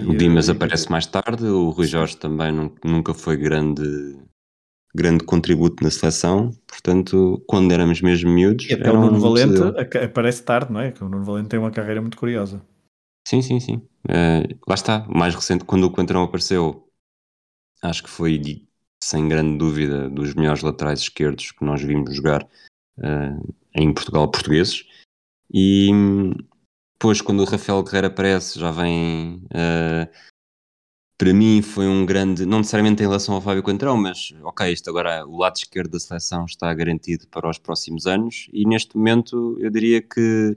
O Dimas aparece mais tarde, o Rui Jorge também nunca foi grande, grande contributo na seleção, portanto, quando éramos mesmo miúdos. E até o Nuno Valente aparece tarde, não é? Que o Nuno Valente tem uma carreira muito curiosa. Sim, sim, sim. Uh, lá está, mais recente, quando o Coentrão apareceu, acho que foi, sem grande dúvida, dos melhores laterais esquerdos que nós vimos jogar uh, em Portugal portugueses. E depois, quando o Rafael Guerreiro aparece, já vem. Uh, para mim, foi um grande. Não necessariamente em relação ao Fábio Coentrão, mas ok, isto agora, o lado esquerdo da seleção está garantido para os próximos anos. E neste momento, eu diria que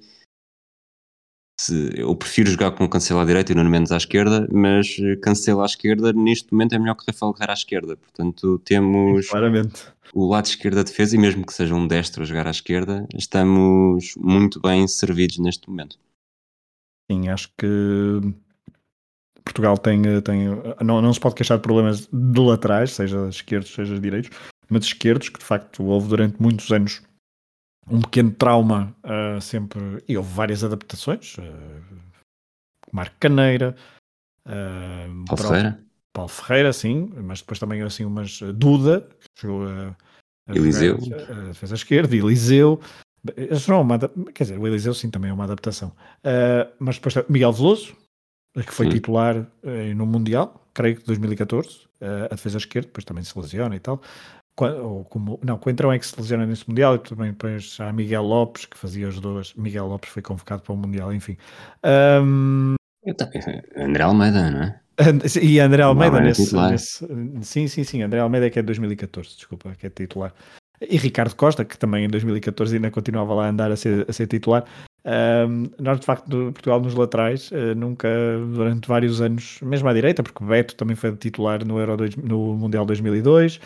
se, eu prefiro jogar com Cancelo à direita e Nuno Mendes à esquerda, mas Cancelo à esquerda neste momento é melhor que Rafael Guerreiro à esquerda. Portanto, temos Claramente. o lado esquerdo da defesa e mesmo que seja um destro a jogar à esquerda, estamos muito bem servidos neste momento. Sim, acho que Portugal tem, tem não, não se pode queixar de problemas de laterais, seja esquerdos, seja direitos, mas esquerdos, que de facto houve durante muitos anos um pequeno trauma uh, sempre. E houve várias adaptações. Uh, Marco Caneira, uh, Paulo Ferreira. Paulo Ferreira, sim, mas depois também assim umas. Duda, que chegou a. a Eliseu. A defesa esquerda, Eliseu. Não, uma, quer dizer, o Eliseu sim também é uma adaptação. Uh, mas depois Miguel Veloso, que foi sim. titular uh, no Mundial, creio que 2014, uh, a defesa esquerda, depois também se lesiona e tal ou como, não, Coentrão é que se lesiona nesse Mundial e também depois há Miguel Lopes que fazia as duas. Miguel Lopes foi convocado para o Mundial, enfim. Um... André Almeida, não é? E André Almeida nesse, nesse, Sim, sim, sim. André Almeida que é de 2014, desculpa, que é titular. E Ricardo Costa, que também em 2014 ainda continuava lá a andar a ser, a ser titular. Um, nós, de facto, Portugal nos laterais, uh, nunca, durante vários anos, mesmo à direita, porque Beto também foi titular no, Euro dois, no Mundial 2002,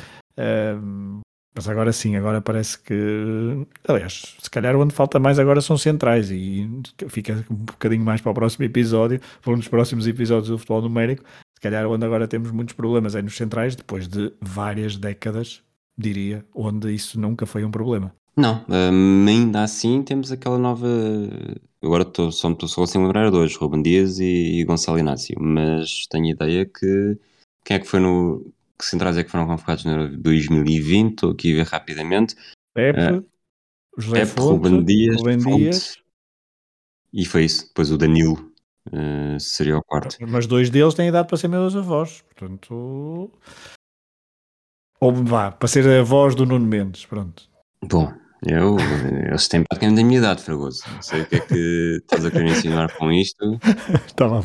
mas agora sim, agora parece que. Aliás, se calhar onde falta mais agora são centrais e fica um bocadinho mais para o próximo episódio, para um dos próximos episódios do futebol numérico. Se calhar onde agora temos muitos problemas é nos centrais, depois de várias décadas, diria, onde isso nunca foi um problema. Não, um, ainda assim temos aquela nova. Agora estou só, estou só a lembrar dois, Ruben Dias e, e Gonçalo Inácio, mas tenho ideia que quem é que foi no que centrais é que foram convocados no 2020? Estou aqui a ver rapidamente. Pepe, uh, José Pepe, Fonte, Ruben Dias, Ruben Dias. E foi isso. Depois o Danilo uh, seria o quarto. Mas dois deles têm idade para ser meus avós. Portanto. Ou vá, para ser a voz do Nuno Mendes. Pronto. Bom, eu, eles têm praticamente a minha idade, Fragoso. Não sei o que é que estás a querer ensinar com isto. (laughs) Estava a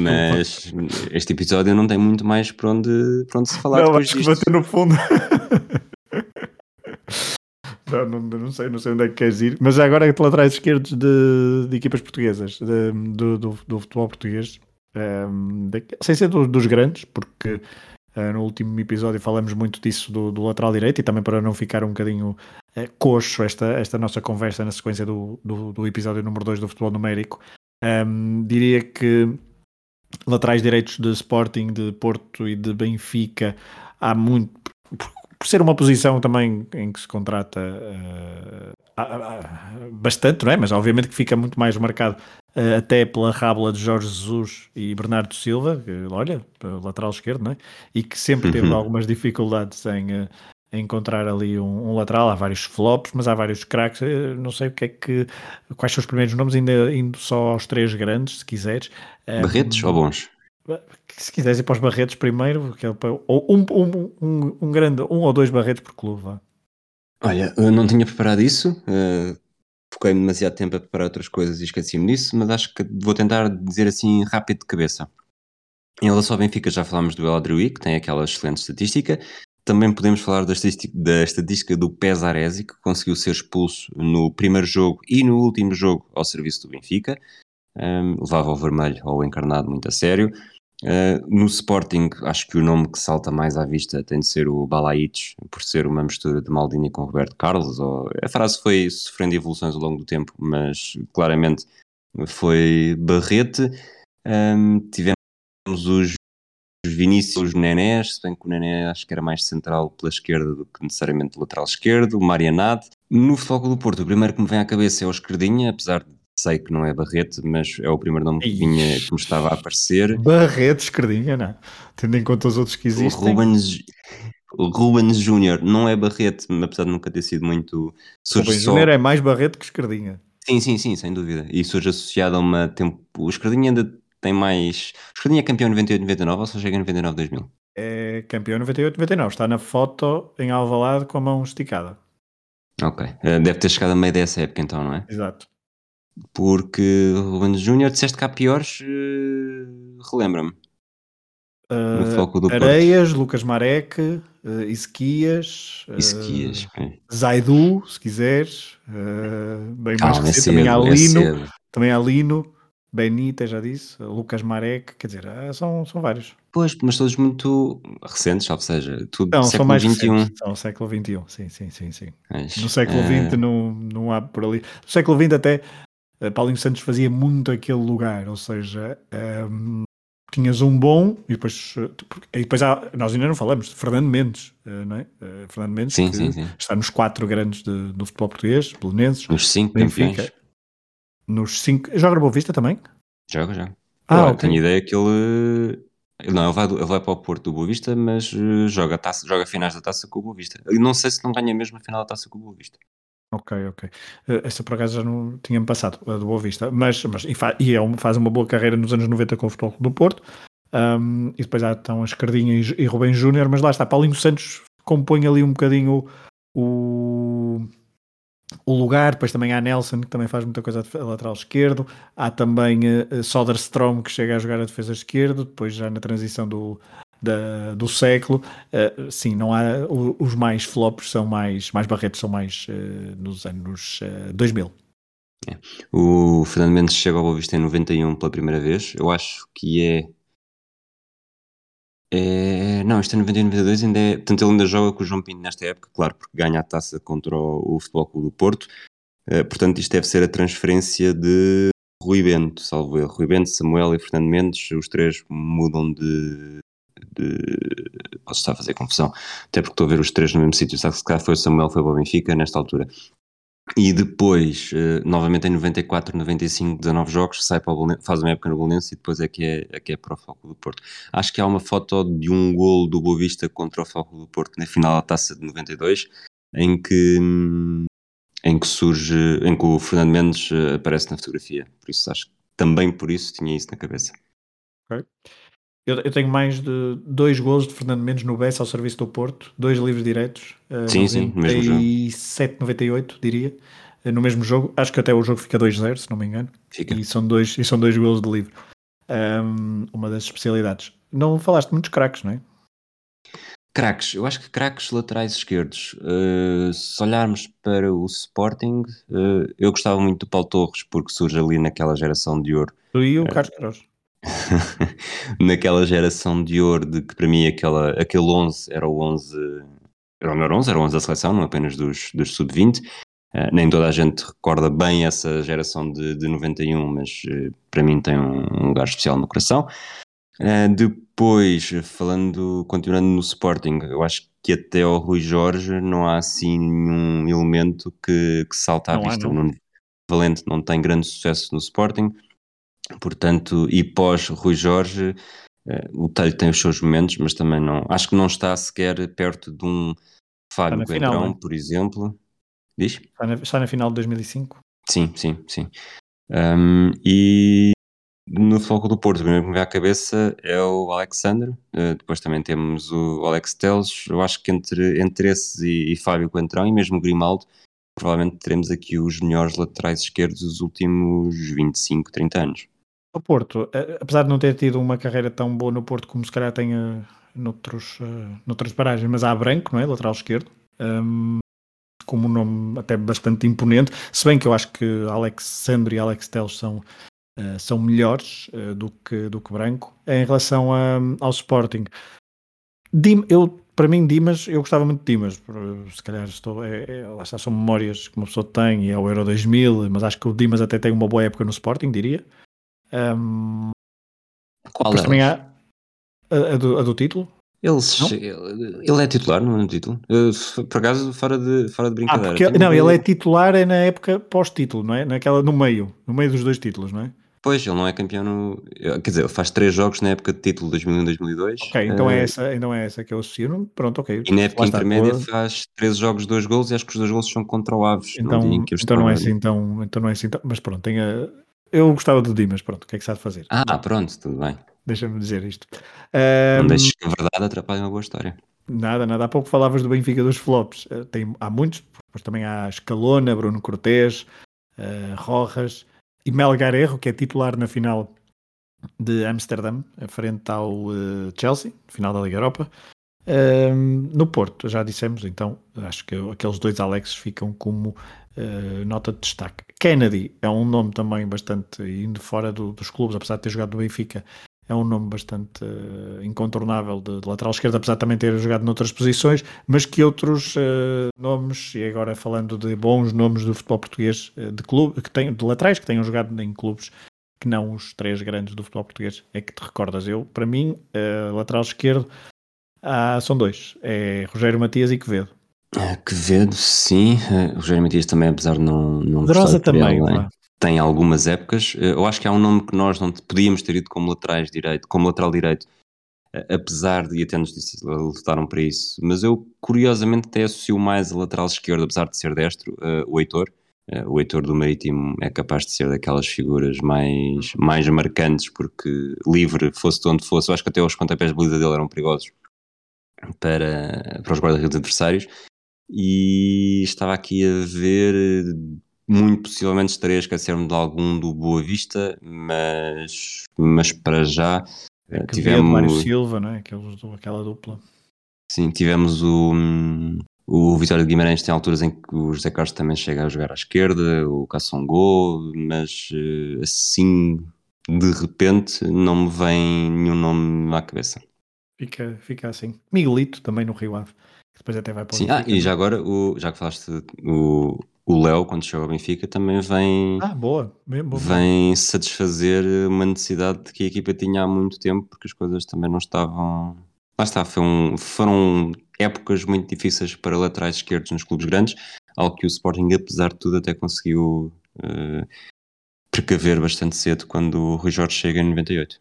Mas este episódio não tem muito mais para onde, para onde se falar. Não, acho que bater no fundo. (laughs) não, não, não, sei, não sei onde é que queres ir. Mas agora é laterais esquerdos de, de equipas portuguesas, de, do, do, do futebol português. Um, de, sem ser do, dos grandes, porque Uh, no último episódio falamos muito disso do, do, lateral direito e também para não ficar um bocadinho uh, coxo esta, esta nossa conversa na sequência do, do, do episódio número 2 do futebol numérico. Um, diria que laterais direitos de Sporting, de Porto e de Benfica há muito. Por, ser uma posição também em que se contrata uh, bastante, não é? Mas obviamente que fica muito mais marcado uh, até pela rábula de Jorge Jesus e Bernardo Silva, que, olha, lateral esquerdo, não é? E que sempre teve uhum. algumas dificuldades em, uh, encontrar ali um, um, lateral. Há vários flops, mas há vários craques. Não sei o que é que. Quais são os primeiros nomes, ainda indo só aos três grandes, se quiseres. Barretos um, ou bons? Se quiseres ir para os Barretos primeiro, que é ou um, um, um, um, grande, um ou dois Barretos por clube. Vá. Olha, eu não tinha preparado isso, uh, foquei-me demasiado tempo a preparar outras coisas e esqueci-me disso, mas acho que vou tentar dizer assim rápido de cabeça. Em relação ao Benfica, já falámos do El que tem aquela excelente estatística. Também podemos falar da estatística, da estatística do Pesaresi, que conseguiu ser expulso no primeiro jogo e no último jogo ao serviço do Benfica. Um, levava o vermelho ao encarnado muito a sério. Uh, no Sporting, acho que o nome que salta mais à vista tem de ser o Balaites, por ser uma mistura de Maldini com Roberto Carlos. Ou... A frase foi sofrendo evoluções ao longo do tempo, mas claramente foi Barrete. Um, tivemos os Vinícius, os Nenés, se bem que o Nené acho que era mais central pela esquerda do que necessariamente lateral esquerdo, o Marianade. No Foco do Porto, o primeiro que me vem à cabeça é o Esquerdinha, apesar de sei que não é Barreto, mas é o primeiro nome que vinha, que me estava a aparecer. Barreto, esquerdinha, não. Tendo em conta os outros que existem. O Rubens, Rubens Júnior não é Barreto, apesar de nunca ter sido muito. Surge Rubens só... Júnior é mais Barreto que esquerdinha. Sim, sim, sim, sem dúvida. E surge associado a uma tempo. O esquerdinha ainda tem mais. O esquerdinha é campeão 98, 99 ou só chega em 99, 2000? É campeão 98, 99. Está na foto em Alvalade com a mão esticada. Ok. Eh, deve ter chegado a meio dessa época então, não é? Exato. Porque Ruben Júnior, disseste que há piores, uh, relembra-me. Uh, no foco do Areias, Porto. Lucas Marek, uh, Ezequias, Ezequias uh, Zaidu, se quiseres, uh, bem mais ah, recente, também há é Lino, é também há Lino, Benita, já disse, Lucas Marek, quer dizer, são, são vários. Pois, mas todos muito recentes, ou seja, tudo não, século XXI. São século XXI, sim, sim, sim. sim. Mas, no século XX não, não há por ali. No século XX até Paulinho Santos fazia muito aquele lugar, ou seja, um, ehm, tinhas um bom e depois, eh, e depois há, nós ainda não falamos de Fernando Mendes, uh, não é? Fernando Mendes sim, sim, sim. está nos quatro grandes de, do futebol português, Belenenses, nos cinco Benfica, campeões. Nos cinco. Joga Boa Vista também? Joga, já. Ah, okay. Tenho ideia que ele. Não, ele vai, ele vai para o Porto do Boa Vista, mas joga, taça, joga finais da taça com o Boa Vista. E não sei se não ganha mesmo a final da taça com o Boa Vista. Ok, ok. Uh, essa por acaso já não tinha-me passado, a do Boa Vista. Mas, mas e, fa e é faz uma boa carreira nos anos 90 com o futebol do Porto. Um, e depois há então a Escardinha e, e Rubem Júnior, mas lá está, Paulinho Santos compõe ali um bocadinho o, o lugar, depois também há Nelson que também faz muita coisa a lateral esquerdo, há também uh, Soderstrom que chega a jogar a defesa esquerda, depois já na transição do, da, do século. Uh, sim, não há os mais flops são mais, mais barretos são mais uh, nos anos uh, 2000. É. O Fernando Mendes chega ao Boa em 91 pela primeira vez. Eu acho que é. é... Não, este é 91, 92 ainda é. Portanto, ele ainda joga com o João Pinto nesta época, claro, porque ganha a taça contra o, o Futebol Clube do Porto. Uh, portanto, isto deve ser a transferência de Rui Bento, salvo erro. Rui Bento, Samuel e Fernando Mendes, os três mudam de, de... posso estar a fazer confusão, até porque estou a ver os três no mesmo sítio, sabe se calhar foi o Samuel, foi o Benfica nesta altura. E depois, uh, novamente em 94, 95, 19 jogos, sai para o faz uma época no Bolonense e depois é que é, é que é para o Foco do Porto. Acho que há uma foto de um gol do Boa Vista contra o Foco do Porto na final da Taça de 92, em que, em que surge, em que o Fernando Mendes uh, aparece na fotografia. Por isso acho que também por isso tinha isso na cabeça. Ok. Eu, eu, tenho mais de dois gols de Fernando Mendes no BES ao serviço do Porto, dois livros diretos. Uh, sim, sim, no mesmo jogo. 97, 98, diria. Uh, no mesmo jogo. Acho que até o jogo fica 2-0, se não me engano. Fica. E são dois, e são dois gols de livro. Um, uma das especialidades. Não falaste muitos craques, não é? Craques, eu acho que craques laterais esquerdos. Uh, se olharmos para o Sporting, uh, eu gostava muito do Paulo Torres, porque surge ali naquela geração de ouro. Tu e o Carlos Queiroz. (laughs) naquela geração de ouro de que para mim aquela, aquele 11 era o 11 era o melhor 11, era o 11 da seleção, não apenas dos, dos sub-20. Uh, nem toda a gente recorda bem essa geração de, de 91, mas uh, para mim tem um, um, lugar especial no coração. Uh, depois, falando, continuando no Sporting, eu acho que até ao Rui Jorge não há assim nenhum elemento que, que salta à não vista. Há, não. O Nuno Valente não tem grande sucesso no Sporting, portanto, e pós Rui Jorge, o Telho tem os seus momentos, mas também não. Acho que não está sequer perto de um Fábio Coentrão, é? por exemplo. Diz? Está na, está na, final de 2005? Sim, sim, sim. Um, e no Foco do Porto, o primeiro que me vem à cabeça é o Alexandre, uh, depois também temos o Alex Teles. Eu acho que entre, entre esses e, e Fábio Coentrão e mesmo Grimaldo, provavelmente teremos aqui os melhores laterais esquerdos dos últimos 25, 30 anos. O Porto, eh, apesar de não ter tido uma carreira tão boa no Porto como se calhar tenha noutros, uh, noutras paragens, mas há Branco, não é? Lateral esquerdo. Um, como um nome até bastante imponente, se bem que eu acho que Alex Sandro e Alex Teles são, uh, são melhores uh, do, que, do que Branco. Em relação a, ao Sporting, Dim, eu, para mim, Dimas, eu gostava muito de Dimas. Se calhar estou, é, é, lá está, são memórias que uma pessoa tem e é o Euro 2000, mas acho que o Dimas até tem uma boa época no Sporting, diria. Um, Qual é? também há a, a, do, a do título. Ele, ele é titular no título? Por acaso, fora de, fora de ah, brincadeira. Ah, porque, não, ele é titular é na época pós-título, não é? Naquela, no meio, no meio dos dois títulos, não é? Pois, ele não é campeão no. Quer dizer, ele faz três jogos na época de título 2001-2002. Ok, então, uh... é essa, então é essa que eu associo. Pronto, ok. E na época intermédia faz três jogos, dois gols e acho que os dois gols são contra o Aves. Então, então não é assim, então, então não é assim. Mas pronto, tem a... eu gostava do Dimas, pronto, o que é que sabe fazer? Ah, pronto, tudo bem. Deixa-me dizer isto. Não um, deixes que a verdade atrapalhe uma boa história. Nada, nada. Há pouco falavas do Benfica dos flops. Uh, tem, há muitos, mas também há Escalona, Bruno Cortés, uh, Rojas e Melgar que é titular na final de Amsterdã, frente ao uh, Chelsea, final da Liga Europa. No Porto, já dissemos, então acho que aqueles dois Alexes ficam como uh, nota de destaque. Kennedy é um nome também bastante indo fora do, dos clubes, apesar de ter jogado no Benfica, é um nome bastante uh, incontornável de, de, lateral esquerdo, apesar de também ter jogado noutras posições, mas que outros uh, nomes, e agora falando de bons nomes do futebol português, de, clube, que tem, de laterais que tenham jogado em clubes que não os três grandes do futebol português, é que te recordas. Eu, para mim, lateral esquerdo, ah, são dois: é Rogério Matias e Quevedo. Quevedo, sim. O Rogério Matias também, apesar de não. não Pedrosa também, ele, tem algumas épocas. Eh, eu acho que há um nome que nós não podíamos ter ido como laterais direito, como lateral direito, apesar de até nos lutaram para isso. Mas eu curiosamente até associo mais a lateral esquerdo, apesar de ser destro, uh, o Heitor. Uh, o Heitor do Marítimo é capaz de ser daquelas figuras mais, mais marcantes, porque livre, fosse de onde fosse, eu acho que até os pontapés de baliza dele eram perigosos para, para os guarda-redes adversários. E estava aqui a ver muito possivelmente estarei a esquecer-me de algum do Boa Vista, mas, mas para já é tivemos. Mário Silva, não é? Aqueles, aquela dupla. Sim, tivemos o, o Vitória de Guimarães, tem alturas em que o José Carlos também chega a jogar à esquerda, o Cassongo, mas eh, assim de repente não me vem nenhum nome à cabeça. Fica, fica assim. Miguelito também no Rio Ave. Depois até vai para o Sim, ah, e já agora, o, já que falaste, o, o Léo, quando chegou ao Benfica, também vem, ah, boa. Bem, boa, vem satisfazer uma necessidade que a equipa tinha há muito tempo, porque as coisas também não estavam. Lá está, um, foram épocas muito difíceis para laterais esquerdos nos clubes grandes, algo que o Sporting, apesar de tudo, até conseguiu uh, precaver bastante cedo quando o Rui Jorge chega em 98.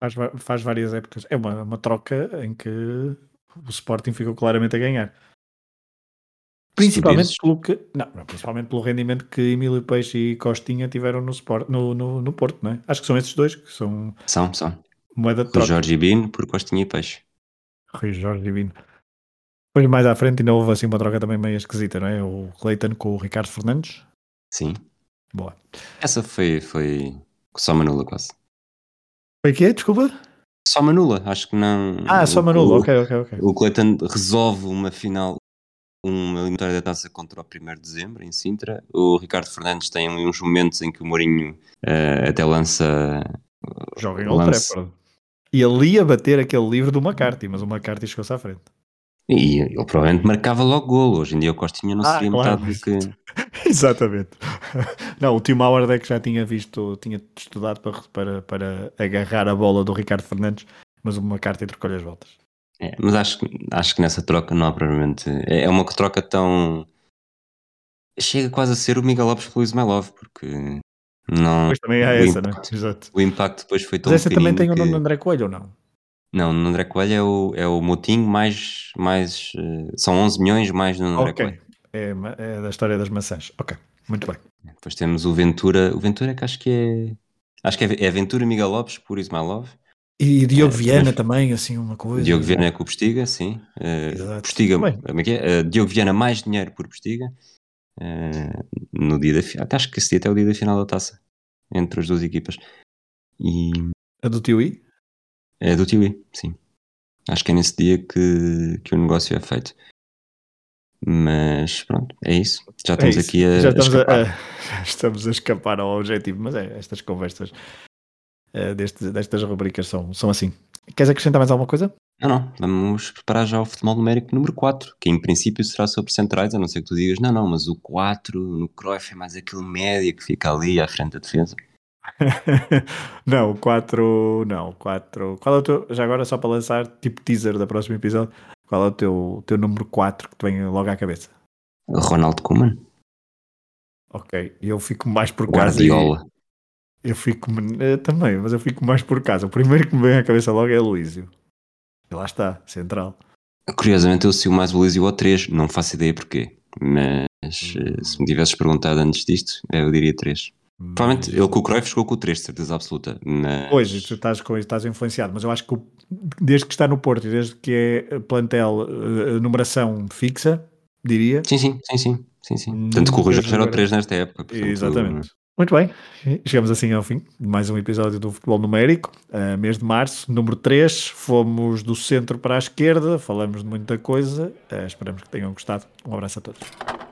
Faz, faz várias épocas. É uma, uma troca em que o Sporting ficou claramente a ganhar. Principalmente pelo, que, não, principalmente pelo rendimento que Emílio Peixe e Costinha tiveram no, sport, no, no, no Porto, não é? Acho que são esses dois que são. São, são. Moeda de troca. Jorge Bino por Costinha e Peixe. Rui Jorge Bino. Depois mais à frente ainda houve assim uma troca também meio esquisita, não é? O Cleiton com o Ricardo Fernandes. Sim. Boa. Essa foi, foi só Manula quase. Foi o quê? Desculpa? Só Manula, acho que não. Ah, só Manula, ok, ok, ok. O Cleiton resolve uma final, uma eliminatória da taça contra o 1 de dezembro em Sintra. O Ricardo Fernandes tem uns momentos em que o Mourinho uh, até lança Joga em Old lance. Trafford. E ele ia bater aquele livro do McCarthy, mas o McCarthy chegou-se à frente. E ele provavelmente marcava logo golo. Hoje em dia o Costinha não Ah, seria claro, metade do que. (laughs) Exatamente. Não, o Tim Howard é que já tinha visto, tinha estudado para, para, para agarrar a bola do Ricardo Fernandes, mas o McCarthy trocou-lhe as voltas. É, mas acho, que- acho que nessa troca não há provavelmente. É é uma troca tão. Chega quase a ser o Miguel Lopes pelo Ismailov, porque não. Depois também essa, né? impacto- Exato. O impacto depois foi tão Mas essa também tem o nome que- André Coelho ou não? Não, no André Coelho é o, é o Motinho mais. mais eh, são 11 milhões mais no André Ok. Coelho. É, é da história das maçãs. Ok, muito bem. Depois temos o Ventura. O Ventura é que acho que é. Acho que é, é Ventura Miguel Lopes por Ismailov. E Diogo É, Viana mas- também, assim, uma coisa. Diogo Viana é com o Postiga, sim. Eh, Exato. Postiga, como é que é? Eh, Diogo Viana mais dinheiro por Postiga. eh, no dia da final. Acho que esse até é o dia da final da taça. Entre as duas equipas. E A do Tio I? é do Tiwi, sim. Acho que é nesse dia que, que o negócio é feito. Mas pronto, é isso. Já estamos É isso. aqui a, já estamos a, escapar. a- (laughs) estamos a escapar ao objetivo, mas é, estas conversas destes- destas rubricas são, são assim. Queres acrescentar mais alguma coisa? Não, não, vamos preparar já o futebol numérico número 4, que em princípio será sobre centrais, a não ser que tu digas, não, não, mas o 4 no Cruyff é mais aquele média que fica ali à frente da defesa. (laughs) não, o 4. Não, o 4. Qual é o teu. Já agora, só para lançar, tipo teaser da próximo episódio, qual é o teu, teu número 4 que te vem logo à cabeça? Ronald Koeman, Ok, eu fico mais por casa. Guardiola. Eu fico. eh, também, mas eu fico mais por casa. O primeiro que me vem à cabeça logo é Luísio. E lá está, central. Curiosamente eu sigo mais o Lísio ao 3, não faço ideia porquê, mas eh, se me tivesses perguntado antes disto, eu diria 3. Provavelmente ele com o Cruyff chegou com o 3, de certeza absoluta. Mas... Pois, e tu estás, com, estás influenciado, mas eu acho que desde que está no Porto e desde que é plantel, eh, numeração fixa, diria. Sim, sim, sim, sim. sim, sim. Tanto que o Rui Jorge era o jogaram. 3 nesta época. portanto, Exatamente. Muito bem, chegamos assim ao fim de mais um episódio do Futebol Numérico, uh, mês de março, número 3. Fomos do centro para a esquerda, falamos de muita coisa. Uh, esperamos que tenham gostado. Um abraço a todos.